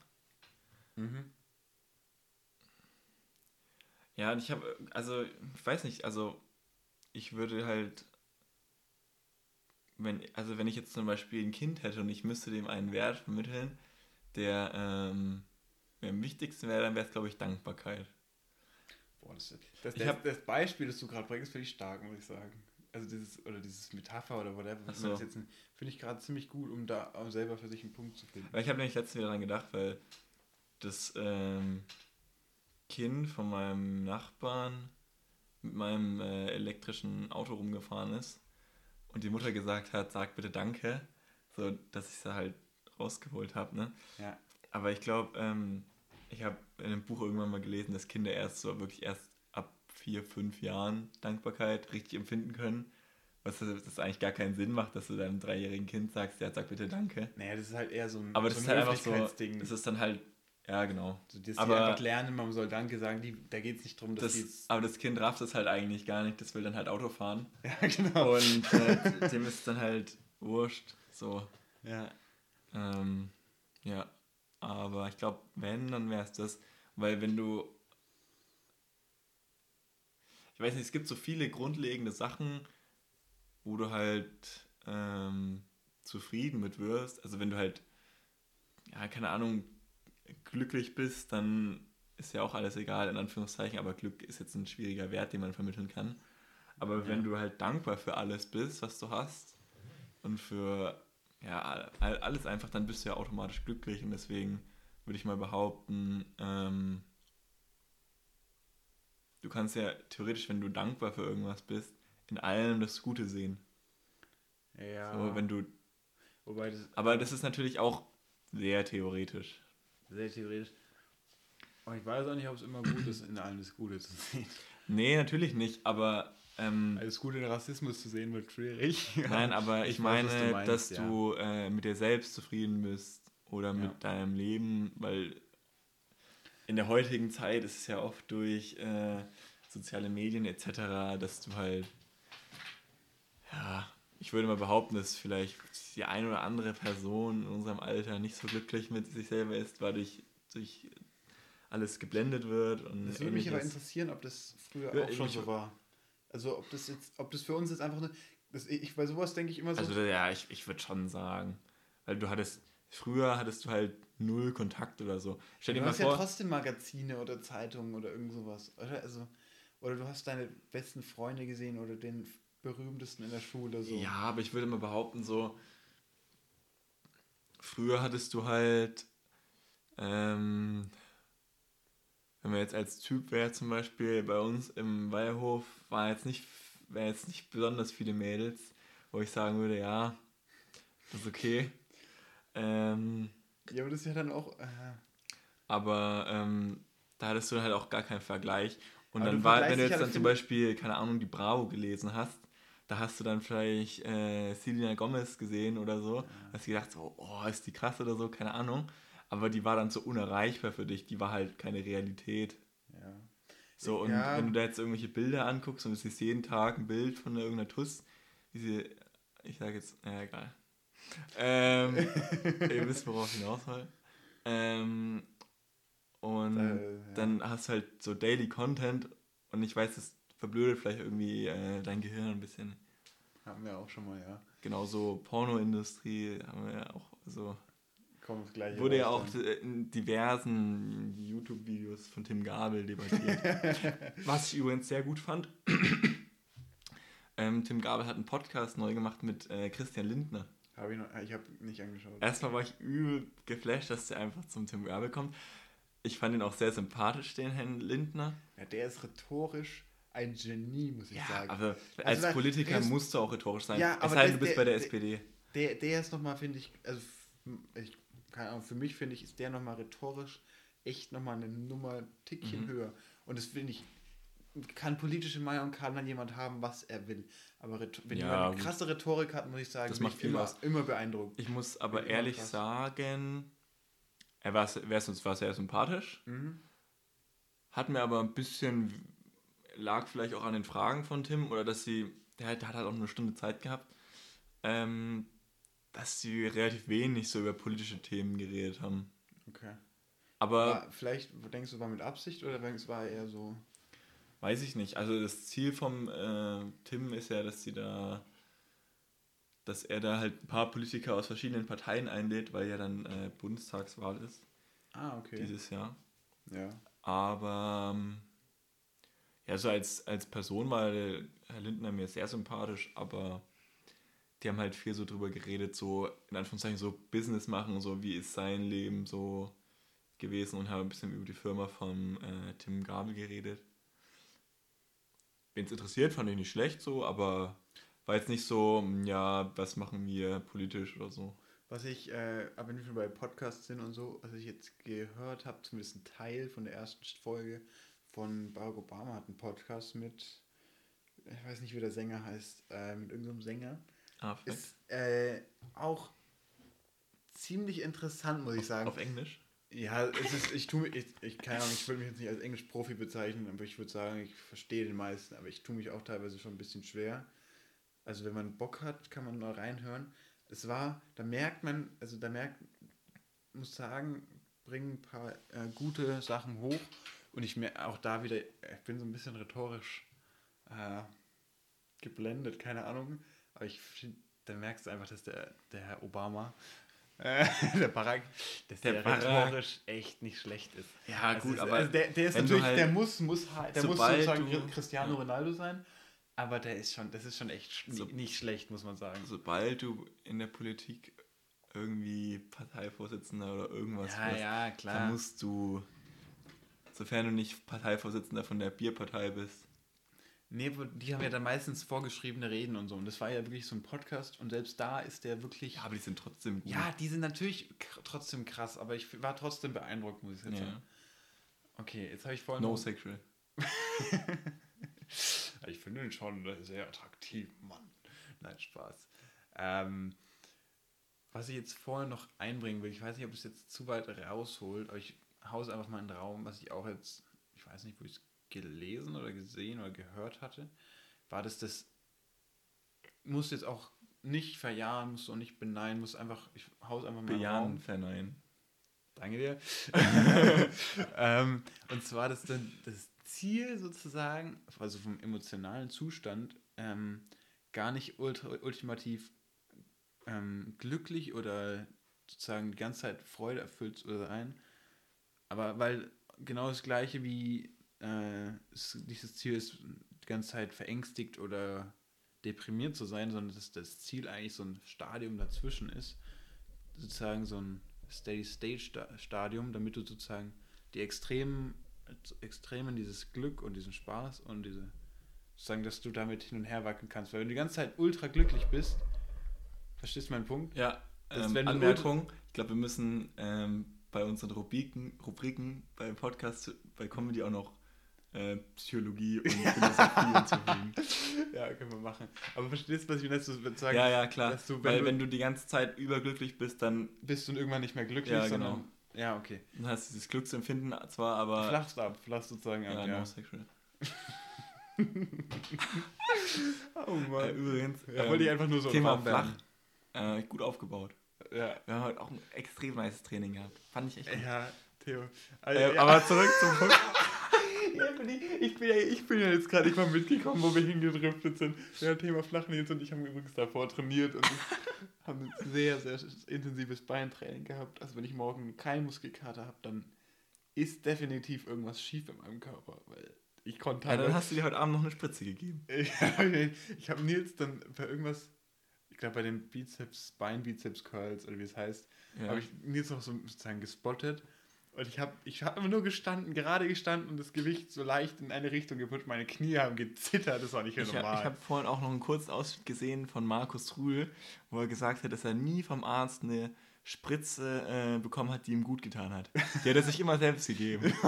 Speaker 2: Mhm. Ja, und ich habe, also, ich weiß nicht, also ich würde halt, wenn, also wenn ich jetzt zum Beispiel ein Kind hätte und ich müsste dem einen Wert vermitteln, der ähm, mir am wichtigsten wäre, dann wäre es, glaube ich, Dankbarkeit.
Speaker 1: Boah, das, das, das, das Beispiel, das du gerade bringst, finde ich stark, muss ich sagen. Also dieses, oder dieses Metapher oder whatever, so. das jetzt finde ich gerade ziemlich gut, um da selber für sich einen Punkt zu finden.
Speaker 2: Weil ich habe nämlich letztens wieder daran gedacht, weil das ähm, Kind von meinem Nachbarn mit meinem äh, elektrischen Auto rumgefahren ist und die Mutter gesagt hat, sag bitte Danke, so dass ich sie halt rausgeholt habe, ne? Ja. Aber ich glaube, ähm, ich habe in einem Buch irgendwann mal gelesen, dass Kinder erst so wirklich erst ab vier, fünf Jahren Dankbarkeit richtig empfinden können. Was das eigentlich gar keinen Sinn macht, dass du deinem dreijährigen Kind sagst, ja, sag bitte Danke.
Speaker 1: Naja, das ist halt eher so ein
Speaker 2: Aber
Speaker 1: das
Speaker 2: so ein ist halt einfach so, das ist dann halt, ja, genau.
Speaker 1: So, dass aber, die einfach lernen, man soll Danke sagen, die, da geht es nicht darum, dass
Speaker 2: das, Aber das Kind rafft es halt eigentlich gar nicht, das will dann halt Auto fahren. Ja, genau. Und äh, dem ist dann halt wurscht, so. Ja. Ähm, ja. Aber ich glaube, wenn, dann wäre es das. Weil wenn du. Ich weiß nicht, es gibt so viele grundlegende Sachen, wo du halt ähm, zufrieden mit wirst. Also wenn du halt, ja, keine Ahnung, glücklich bist, dann ist ja auch alles egal, in Anführungszeichen, aber Glück ist jetzt ein schwieriger Wert, den man vermitteln kann. Aber ja. wenn du halt dankbar für alles bist, was du hast und für ja, alles einfach, dann bist du ja automatisch glücklich und deswegen würde ich mal behaupten, ähm, du kannst ja theoretisch, wenn du dankbar für irgendwas bist, in allem das Gute sehen. Ja. So, wenn du. Wobei das, aber das ist natürlich auch sehr theoretisch.
Speaker 1: Sehr theoretisch. Aber ich weiß auch nicht, ob es immer gut ist, in allem das Gute zu sehen.
Speaker 2: Nee, natürlich nicht, aber. Ähm,
Speaker 1: Alles Gute in Rassismus zu sehen wird schwierig.
Speaker 2: Nein, aber ich, ich meine, weiß, du meinst, dass ja. du äh, mit dir selbst zufrieden bist oder mit ja. deinem Leben, weil in der heutigen Zeit ist es ja oft durch äh, soziale Medien etc., dass du halt, ja, ich würde mal behaupten, dass vielleicht die eine oder andere Person in unserem Alter nicht so glücklich mit sich selber ist, weil durch, durch alles geblendet wird. Und
Speaker 1: das würde mich aber interessieren, ob das früher ja, auch schon so war. Also ob das jetzt, ob das für uns jetzt einfach eine. Das, ich, bei sowas denke ich immer so.
Speaker 2: Also ja, ich, ich würde schon sagen. Weil du hattest Früher hattest du halt null Kontakt oder so.
Speaker 1: Stell dir du mal hast vor, ja trotzdem Magazine oder Zeitungen oder irgend sowas. Oder? Also, oder du hast deine besten Freunde gesehen oder den berühmtesten in der Schule. So.
Speaker 2: Ja, aber ich würde mal behaupten, so früher hattest du halt, ähm, wenn man jetzt als Typ wäre, zum Beispiel bei uns im Weierhof, war jetzt nicht, wären jetzt nicht besonders viele Mädels, wo ich sagen würde, ja, das ist okay. Ähm,
Speaker 1: ja, aber das ist ja dann auch. Äh,
Speaker 2: aber ähm, da hattest du halt auch gar keinen Vergleich. Und dann war, wenn du jetzt dann zum Beispiel, keine Ahnung, die Bravo gelesen hast, da hast du dann vielleicht äh, Selena Gomez gesehen oder so. Ja. Hast du gedacht, so, oh, ist die krass oder so, keine Ahnung. Aber die war dann so unerreichbar für dich, die war halt keine Realität. Ja. So, und ja. wenn du da jetzt irgendwelche Bilder anguckst und du siehst jeden Tag ein Bild von irgendeiner Tuss, diese, ich sage jetzt, naja, egal ähm, ihr wisst, worauf ich hinaus will. Ähm, und äh, ja. dann hast du halt so Daily Content und ich weiß, das verblödet vielleicht irgendwie äh, dein Gehirn ein bisschen.
Speaker 1: Haben wir auch schon mal, ja.
Speaker 2: Genauso Pornoindustrie haben wir ja auch so. Kommt gleich wurde ja auch in diversen YouTube-Videos von Tim Gabel debattiert. Was ich übrigens sehr gut fand. ähm, Tim Gabel hat einen Podcast neu gemacht mit äh, Christian Lindner.
Speaker 1: Hab ich noch, ich habe nicht angeschaut.
Speaker 2: Erstmal war ich übel geflasht, dass der einfach zum Tim Werbe kommt. ich fand ihn auch sehr sympathisch, den Herrn Lindner.
Speaker 1: Ja, der ist rhetorisch ein Genie, muss ich
Speaker 2: Ja,
Speaker 1: sagen. Also,
Speaker 2: als
Speaker 1: weil-
Speaker 2: Politiker musst du auch rhetorisch sein.
Speaker 1: Ja,
Speaker 2: es
Speaker 1: aber
Speaker 2: sei denn, du bist
Speaker 1: der-
Speaker 2: bei der
Speaker 1: der-
Speaker 2: SPD.
Speaker 1: Der, der ist nochmal, finde ich, also ich, keine Ahnung, für mich finde ich, ist der nochmal rhetorisch echt nochmal eine Nummer ein Tickchen
Speaker 2: Mhm.
Speaker 1: höher. Und das finde ich, kann politische Meinung, kann dann jemand haben, was er will. Aber wenn
Speaker 2: Ja,
Speaker 1: jemand eine krasse Rhetorik hat, muss ich sagen,
Speaker 2: Das macht
Speaker 1: ich
Speaker 2: viel
Speaker 1: immer,
Speaker 2: aus.
Speaker 1: immer beeindruckt.
Speaker 2: Ich muss aber
Speaker 1: Immer
Speaker 2: ehrlich
Speaker 1: krass.
Speaker 2: sagen, er war, uns war sehr sympathisch,
Speaker 1: Mhm.
Speaker 2: hat mir aber ein bisschen, lag vielleicht auch an den Fragen von Tim oder dass sie, der hat, der hat halt auch eine Stunde Zeit gehabt, ähm, dass sie relativ wenig so über politische Themen geredet haben.
Speaker 1: Okay.
Speaker 2: Aber
Speaker 1: War, vielleicht denkst du, war mit Absicht oder denkst du, war eher so.
Speaker 2: Weiß ich nicht. Also das Ziel vom äh, Tim ist ja, dass sie da, dass er da halt ein paar Politiker aus verschiedenen Parteien einlädt, weil ja dann äh, Bundestagswahl ist
Speaker 1: Ah, okay.
Speaker 2: dieses Jahr.
Speaker 1: ja.
Speaker 2: Aber ähm, ja, so als, als Person war Herr Lindner mir sehr sympathisch, aber die haben halt viel so drüber geredet, so in Anführungszeichen so Business machen, so wie ist sein Leben so gewesen und haben ein bisschen über die Firma von äh, Tim Gabel geredet. Wen es interessiert, fand ich nicht schlecht so, aber war jetzt nicht so, ja, was machen wir politisch oder so.
Speaker 1: Was ich, äh, aber wenn wir schon bei Podcasts sind und so, was ich jetzt gehört habe, zumindest ein Teil von der ersten Folge von Barack Obama hat einen Podcast mit, ich weiß nicht, wie der Sänger heißt, äh, mit irgendeinem Sänger.
Speaker 2: Perfekt.
Speaker 1: Ist äh, auch ziemlich interessant, muss ich sagen.
Speaker 2: Auf Englisch?
Speaker 1: Ja, es ist, ich tue ich, ich keine Ahnung, ich würde mich jetzt nicht als Englisch-Profi bezeichnen, aber ich würde sagen, ich verstehe den meisten, aber ich tue mich auch teilweise schon ein bisschen schwer. Also wenn man Bock hat, kann man mal reinhören. Es war, da merkt man, also da merkt, muss sagen, bringen ein paar äh, gute Sachen hoch und ich mir auch da wieder, ich bin so ein bisschen rhetorisch äh, geblendet, keine Ahnung, aber ich finde, da merkst du einfach, dass der, der Herr Obama, äh, der Barack, dass
Speaker 2: Der
Speaker 1: der,
Speaker 2: Barack.
Speaker 1: rhetorisch echt nicht schlecht ist.
Speaker 2: Ja,
Speaker 1: Also
Speaker 2: gut,
Speaker 1: es-
Speaker 2: aber
Speaker 1: also der, der ist natürlich,
Speaker 2: halt-
Speaker 1: der muss, muss, halt- der muss sozusagen
Speaker 2: du-
Speaker 1: Cristiano
Speaker 2: ja.
Speaker 1: Ronaldo sein, aber der ist schon, das ist schon echt
Speaker 2: So-
Speaker 1: nicht schlecht, muss man sagen.
Speaker 2: sobald du in der Politik irgendwie Parteivorsitzender oder irgendwas
Speaker 1: ja,
Speaker 2: wirst,
Speaker 1: ja,
Speaker 2: dann
Speaker 1: klar.
Speaker 2: musst du, sofern du nicht Parteivorsitzender von der Bierpartei bist,
Speaker 1: Nee, die haben ja dann meistens vorgeschriebene Reden und so. Und das war ja wirklich so ein Podcast und selbst da ist der wirklich.
Speaker 2: ja, aber die sind trotzdem gut.
Speaker 1: Ja, die sind natürlich trotzdem krass, aber ich war trotzdem beeindruckt, muss ich jetzt
Speaker 2: Ja.
Speaker 1: sagen. Okay, jetzt habe ich vorhin.
Speaker 2: No
Speaker 1: noch-
Speaker 2: sexual.
Speaker 1: Ich finde ihn schon sehr attraktiv, Mann. Nein, Spaß. Ähm, was ich jetzt vorher noch einbringen will, ich weiß nicht, ob es jetzt zu weit rausholt, aber ich hause einfach mal in den Raum, was ich auch jetzt, ich weiß nicht, wo ich es gelesen oder gesehen oder gehört hatte, war das das, muss jetzt auch nicht verjahren, musst du auch nicht beneiden, muss einfach, ich hause einfach mal.
Speaker 2: Bejahen, verneinen.
Speaker 1: Danke dir. ähm, und zwar das, dann, das Ziel sozusagen, also vom emotionalen Zustand, ähm, gar nicht ultra, ultimativ ähm, glücklich oder sozusagen die ganze Zeit Freude erfüllt zu sein. Aber weil genau das gleiche wie äh, es, dieses Ziel ist, die ganze Zeit verängstigt oder deprimiert zu sein, sondern dass das Ziel eigentlich so ein Stadium dazwischen ist. Sozusagen so ein Steady-State-Stadium, damit du sozusagen die Extremen, Extremen, dieses Glück und diesen Spaß und diese, sozusagen, dass du damit hin und her wackeln kannst. Weil wenn du die ganze Zeit ultra glücklich bist, verstehst du meinen Punkt?
Speaker 2: Ja,
Speaker 1: Das,
Speaker 2: ähm, Anmerkung, ich glaube, wir müssen ähm, bei unseren Rubriken, Rubriken beim Podcast, bei Comedy auch noch äh, Psychologie und Philosophie hinzufügen.
Speaker 1: Ja, können wir machen. Aber verstehst du, was ich dass du sagen,
Speaker 2: Ja, ja, klar.
Speaker 1: du, wenn
Speaker 2: Weil
Speaker 1: du,
Speaker 2: wenn du die ganze Zeit überglücklich bist, dann,
Speaker 1: bist du irgendwann nicht mehr glücklich,
Speaker 2: Ja,
Speaker 1: sondern, ja, okay.
Speaker 2: dann hast du dieses Glücksempfinden zwar, aber
Speaker 1: Flachst ab, flachst sozusagen ab,
Speaker 2: ja,
Speaker 1: ja.
Speaker 2: no sexual.
Speaker 1: Oh
Speaker 2: Äh,
Speaker 1: Mann.
Speaker 2: übrigens,
Speaker 1: Da
Speaker 2: ähm,
Speaker 1: wollte ich einfach nur so
Speaker 2: Thema flach, äh, gut aufgebaut.
Speaker 1: Ja.
Speaker 2: Wir haben heute auch ein extrem nice Training gehabt. Fand ich echt gut.
Speaker 1: Ja, Theo.
Speaker 2: Äh,
Speaker 1: Also, ja.
Speaker 2: Aber zurück zum Punkt.
Speaker 1: Ich, bin ja, ich bin ja jetzt gerade nicht mal mitgekommen, wo wir hingedriftet sind. Ja, Thema Flachnils und ich haben übrigens davor trainiert und haben ein sehr, sehr intensives Beintraining gehabt. Also wenn ich morgen keinen Muskelkater habe, dann ist definitiv irgendwas schief in meinem Körper, weil ich konnte
Speaker 2: Ja, dann hast du dir heute Abend noch eine Spritze gegeben.
Speaker 1: ich, ich habe Nils dann bei irgendwas, ich glaube bei den Bizeps, Beinbizeps Curls oder wie es heißt,
Speaker 2: Ja.
Speaker 1: habe ich Nils noch so sozusagen gespottet Und ich habe ich hab immer nur gestanden, gerade gestanden und das Gewicht so leicht in eine Richtung gepusht. Meine Knie haben gezittert, das war nicht
Speaker 2: Ich,
Speaker 1: normal.
Speaker 2: ich habe vorhin auch noch einen kurzen Ausschnitt gesehen von Markus Ruhl, wo er gesagt hat, dass er nie vom Arzt eine Spritze äh, bekommen hat, die ihm gut getan hat. Die hat er sich immer selbst gegeben.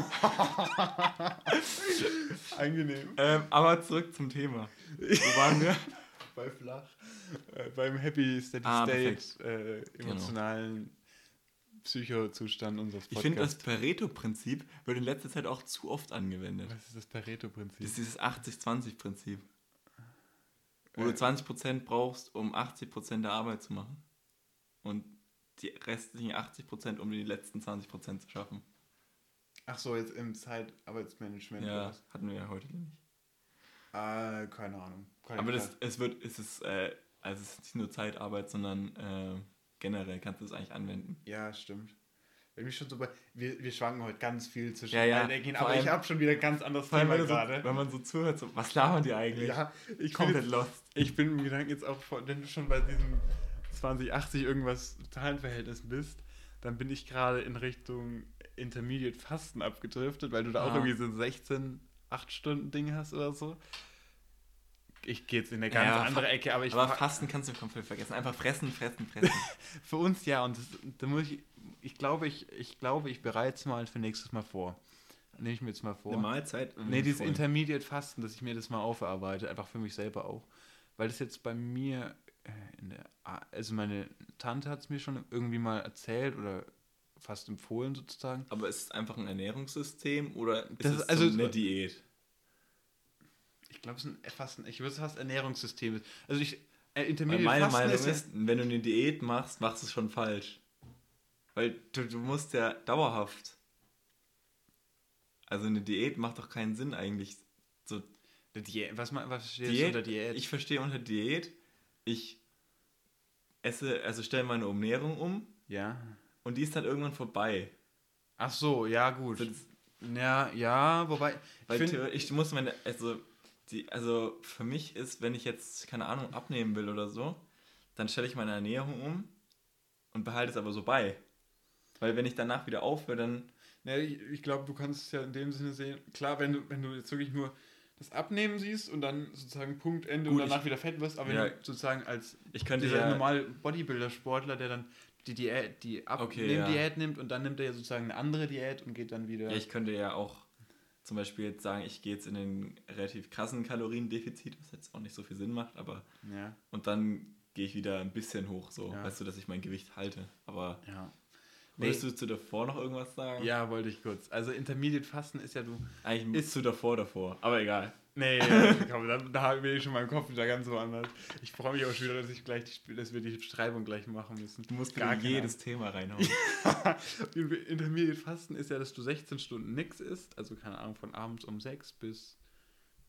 Speaker 1: Angenehm.
Speaker 2: ähm, aber zurück zum Thema. Wo waren wir?
Speaker 1: Bei Flach. Äh, beim Happy Steady
Speaker 2: Ah,
Speaker 1: State äh, emotionalen Psychozustand unseres
Speaker 2: Ich finde, das Pareto-Prinzip wird in letzter Zeit auch zu oft angewendet.
Speaker 1: Was ist das Pareto-Prinzip?
Speaker 2: Das ist dieses 80-20-Prinzip. Wo du
Speaker 1: Äh.
Speaker 2: 20% brauchst, um 80% der Arbeit zu machen. Und die restlichen 80%, um die letzten 20% zu schaffen.
Speaker 1: Ach so, jetzt im Zeitarbeitsmanagement. oder
Speaker 2: Ja,
Speaker 1: was?
Speaker 2: hatten wir ja heute nicht.
Speaker 1: Äh, keine Ahnung. Keine
Speaker 2: Aber das, es wird, es ist, äh, also es ist nicht nur Zeitarbeit, sondern äh, generell kannst du es eigentlich anwenden.
Speaker 1: Ja, stimmt. Mich schon so bei, wir, wir schwanken heute ganz viel zwischen
Speaker 2: Ja, ja.
Speaker 1: Ecken, aber ich
Speaker 2: allem-
Speaker 1: habe schon wieder ein ganz anderes Thema
Speaker 2: wenn, du so,
Speaker 1: gerade.
Speaker 2: wenn man so zuhört, so, was labern die eigentlich?
Speaker 1: Ja, ich
Speaker 2: Komplett
Speaker 1: jetzt,
Speaker 2: lost.
Speaker 1: ich bin im Gedanken jetzt auch, vor- wenn du schon bei diesem 2080 irgendwas Zahlenverhältnis bist, dann bin ich gerade in Richtung Intermediate Fasten abgedriftet, weil du da auch
Speaker 2: Ah.
Speaker 1: irgendwie so ein 16, 8 Stunden Ding hast oder so. Ich gehe jetzt in eine ganz
Speaker 2: Ja,
Speaker 1: andere Ecke, aber ich
Speaker 2: Aber Fasten kannst du komplett vergessen. Einfach fressen, fressen, fressen.
Speaker 1: für uns ja und das, da muss ich ich glaube ich ich glaube ich bereite es mal für nächstes Mal vor. Nehme ich mir jetzt mal vor.
Speaker 2: Eine Mahlzeit?
Speaker 1: Nee, dieses Intermediate Fasten, dass ich mir das mal aufarbeite, einfach für mich selber auch. Weil das jetzt bei mir, äh, in der, also meine Tante hat es mir schon irgendwie mal erzählt oder fast empfohlen sozusagen.
Speaker 2: Aber ist es einfach ein Ernährungssystem oder ist
Speaker 1: Das
Speaker 2: es
Speaker 1: also-
Speaker 2: so eine Diät?
Speaker 1: Ich glaube, es ist ein Fasten, ich würde es fast Ernährungssystem. Also ich, äh,
Speaker 2: Weil
Speaker 1: Intermediate
Speaker 2: meine
Speaker 1: Fasten
Speaker 2: Meinung
Speaker 1: ist,
Speaker 2: ist, wenn du eine Diät machst, machst du es schon falsch. Weil du, du musst ja dauerhaft. Also eine Diät macht doch keinen Sinn eigentlich. So,
Speaker 1: Diät, was, was steht
Speaker 2: Diät,
Speaker 1: unter Diät?
Speaker 2: Ich verstehe unter Diät, ich esse, also stelle meine Ernährung um
Speaker 1: ja.
Speaker 2: und die ist dann irgendwann vorbei.
Speaker 1: Ach so, ja gut.
Speaker 2: Das-
Speaker 1: Ja, ja, wobei,
Speaker 2: Weil
Speaker 1: find-
Speaker 2: ich muss meine, also, die, also für mich ist, wenn ich jetzt, keine Ahnung, abnehmen will oder so, dann stelle ich meine Ernährung um und behalte es aber so bei. Weil wenn ich danach wieder aufhöre, dann.
Speaker 1: Ne, ich, ich glaube, du kannst es ja in dem Sinne sehen. Klar, wenn du, wenn du jetzt wirklich nur das Abnehmen siehst und dann sozusagen Punkt, Ende
Speaker 2: Gut,
Speaker 1: und danach
Speaker 2: ich-
Speaker 1: wieder fett wirst, aber wenn
Speaker 2: Ja.
Speaker 1: du sozusagen als
Speaker 2: Ich könnte
Speaker 1: dieser
Speaker 2: ja.
Speaker 1: normale Bodybuilder-Sportler, der dann die Diät, die
Speaker 2: Okay, ja.
Speaker 1: Abnehm-Diät nimmt und dann nimmt er ja sozusagen eine andere Diät und geht dann wieder.
Speaker 2: Ja, ich könnte ja auch zum Beispiel jetzt sagen, ich gehe jetzt in den relativ krassen Kaloriendefizit, was jetzt auch nicht so viel Sinn macht, aber.
Speaker 1: ja,
Speaker 2: Und dann gehe ich wieder ein bisschen hoch, so.
Speaker 1: Ja.
Speaker 2: Weißt du, dass ich mein Gewicht halte. Aber.
Speaker 1: ja.
Speaker 2: Wolltest du zu davor noch irgendwas sagen?
Speaker 1: Ja, wollte ich kurz. Also Intermediate Fasten ist ja du.
Speaker 2: Eigentlich ist zu davor davor, aber egal.
Speaker 1: Nee, komm, da, da bin ich schon meinen Kopf wieder ganz woanders. Ich freue mich auch schon wieder, dass, ich gleich die, dass wir die Beschreibung gleich machen müssen.
Speaker 2: Du musst
Speaker 1: Gar
Speaker 2: jedes Thema reinhauen.
Speaker 1: Intermediate Fasten ist ja, dass du 16 Stunden nichts isst, also keine Ahnung, von abends um 6 bis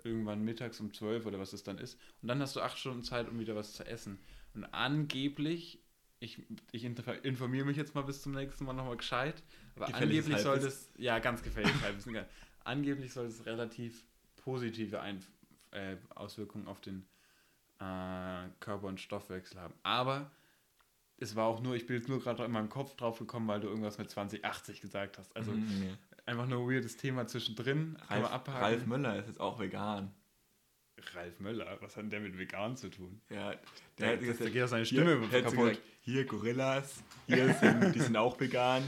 Speaker 1: irgendwann mittags um 12 oder was es dann ist. Und dann hast du 8 Stunden Zeit, um wieder was zu essen. Und angeblich, ich, ich informiere mich jetzt mal bis zum nächsten Mal nochmal gescheit, aber angeblich soll das, ja, ganz geil. angeblich soll es relativ positive Ein äh, Auswirkungen auf den äh, Körper- und Stoffwechsel haben. Aber es war auch nur, ich bin jetzt nur gerade in meinem Kopf drauf gekommen, weil du irgendwas mit 2080 gesagt hast. Also
Speaker 2: Mhm,
Speaker 1: einfach nur ein weirdes Thema zwischendrin.
Speaker 2: Ralf,
Speaker 1: abhaken.
Speaker 2: Ralf Möller ist jetzt auch vegan.
Speaker 1: Ralf Möller, was hat denn der mit vegan zu tun?
Speaker 2: Ja,
Speaker 1: Der,
Speaker 2: hat
Speaker 1: der,
Speaker 2: gesagt,
Speaker 1: der geht auch seine
Speaker 2: hier,
Speaker 1: Stimme
Speaker 2: so
Speaker 1: kaputt.
Speaker 2: gesagt, hier Gorillas, hier sind, die sind auch vegan.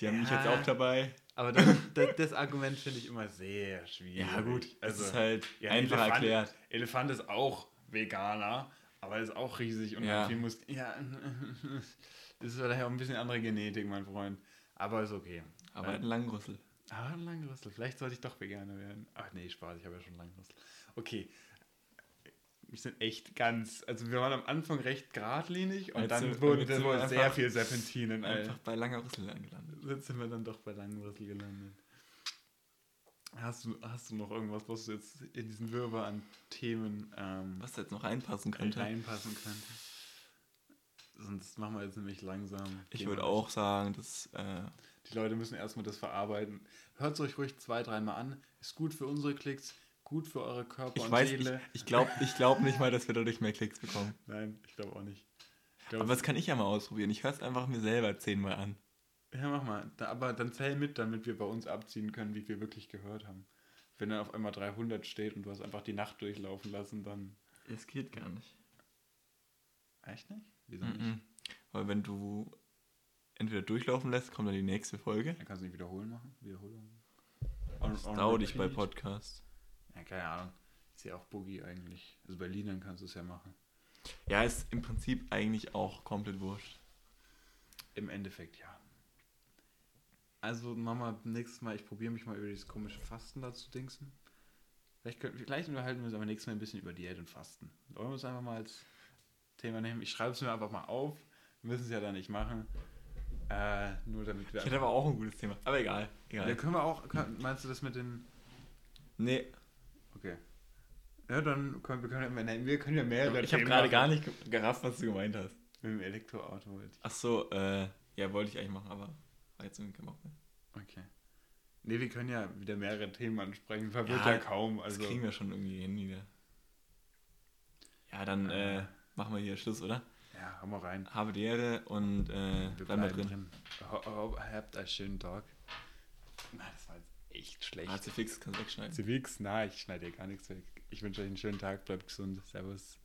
Speaker 2: Die haben mich
Speaker 1: Ja.
Speaker 2: jetzt auch dabei.
Speaker 1: Aber das, das, das Argument finde ich immer sehr schwierig.
Speaker 2: Ja gut,
Speaker 1: also
Speaker 2: das ist halt
Speaker 1: ja,
Speaker 2: einfach
Speaker 1: Elefant,
Speaker 2: erklärt.
Speaker 1: Elefant ist auch Veganer, aber ist auch riesig und
Speaker 2: Ja.
Speaker 1: viel Mus Ja, das ist daher auch ein bisschen andere Genetik, mein Freund. Aber ist okay.
Speaker 2: Aber
Speaker 1: Ja.
Speaker 2: ein Langrüssel.
Speaker 1: Aber ein Langrüssel. Vielleicht sollte ich doch Veganer werden. Ach nee, Spaß, ich habe ja schon Langrüssel. Okay. Wir sind echt ganz, also wir waren am Anfang recht geradlinig und
Speaker 2: Jetzt
Speaker 1: dann
Speaker 2: sind-
Speaker 1: wurde
Speaker 2: jetzt
Speaker 1: das
Speaker 2: sind wir
Speaker 1: wohl sehr viel Serpentinen.
Speaker 2: Einfach bei langer Rüssel angelandet.
Speaker 1: Jetzt sind wir dann doch bei Langrüssel gelandet. Hast du, hast du noch irgendwas, was du jetzt in diesen Wirrwarr an Themen ähm,
Speaker 2: Was jetzt noch reinpassen könnte.
Speaker 1: reinpassen könnte? Sonst machen wir jetzt nämlich langsam.
Speaker 2: Ich würde auch sagen, dass äh,
Speaker 1: Die Leute müssen erstmal das verarbeiten. Hört es euch ruhig zwei, dreimal an. Ist gut für unsere Klicks, gut für eure Körper
Speaker 2: ich
Speaker 1: und
Speaker 2: weiß, ich,
Speaker 1: Seele.
Speaker 2: ich glaube ich glaub nicht mal, dass wir dadurch mehr Klicks bekommen.
Speaker 1: Nein, ich glaube auch nicht. Ich glaub,
Speaker 2: Aber das kann ich ja mal ausprobieren. Ich höre es einfach mir selber zehnmal an.
Speaker 1: Ja, mach mal. Da, aber dann zähl mit, damit wir bei uns abziehen können, wie viel wir wirklich gehört haben. Wenn dann auf einmal 300 steht und du hast einfach die Nacht durchlaufen lassen, dann...
Speaker 2: Es geht gar nicht.
Speaker 1: Echt nicht? Wieso
Speaker 2: Mm
Speaker 1: nicht?
Speaker 2: -mm. Weil wenn du entweder durchlaufen lässt, kommt dann die nächste Folge.
Speaker 1: Dann kannst du nicht wiederholen machen? Wiederholung?
Speaker 2: Das dauert dich bei Podcasts.
Speaker 1: Ja, keine Ahnung. Ist ja auch Boogie eigentlich. Also bei Liedern kannst du es ja machen.
Speaker 2: Ja, ist im Prinzip eigentlich auch komplett wurscht.
Speaker 1: Im Endeffekt ja. Also Mama, nächstes Mal, ich probiere mich mal über dieses komische Fasten da zu dingsen. Vielleicht, können, vielleicht unterhalten wir uns aber nächstes Mal ein bisschen über Diät und Fasten. Wollen wir es einfach mal als Thema nehmen? Ich schreibe es mir einfach mal auf. Wir müssen es ja dann nicht machen. Äh, nur damit wir...
Speaker 2: Ich hätte aber auch ein gutes Thema. Aber egal. egal.
Speaker 1: können wir auch... Meinst du das mit den...
Speaker 2: Nee,
Speaker 1: Okay. Ja, dann können wir, können ja, wir können ja mehrere
Speaker 2: ich habe gerade gar nicht ge- gerafft, was du gemeint hast.
Speaker 1: Mit dem Elektroauto wollte ich.
Speaker 2: Ach so, äh, ja, wollte ich eigentlich machen, aber war jetzt irgendwie kein Bock mehr.
Speaker 1: Okay. Nee, wir können ja wieder mehrere Themen ansprechen. Verwirrt
Speaker 2: Ja,
Speaker 1: ja, kaum.
Speaker 2: Das
Speaker 1: Also,
Speaker 2: kriegen wir schon irgendwie hin wieder. Ja, dann
Speaker 1: Äh.
Speaker 2: äh, machen wir hier Schluss, oder?
Speaker 1: ja, hau mal rein.
Speaker 2: Habe die Ehre und äh,
Speaker 1: Wir
Speaker 2: bleiben drin.
Speaker 1: Ho- Habt einen schönen Tag. Nein, das jetzt echt schlecht.
Speaker 2: HC Fix kannst du wegschneiden.
Speaker 1: Sie wichs, na, ich schneide dir gar nichts weg. Ich wünsche euch einen schönen Tag, bleibt gesund. Servus.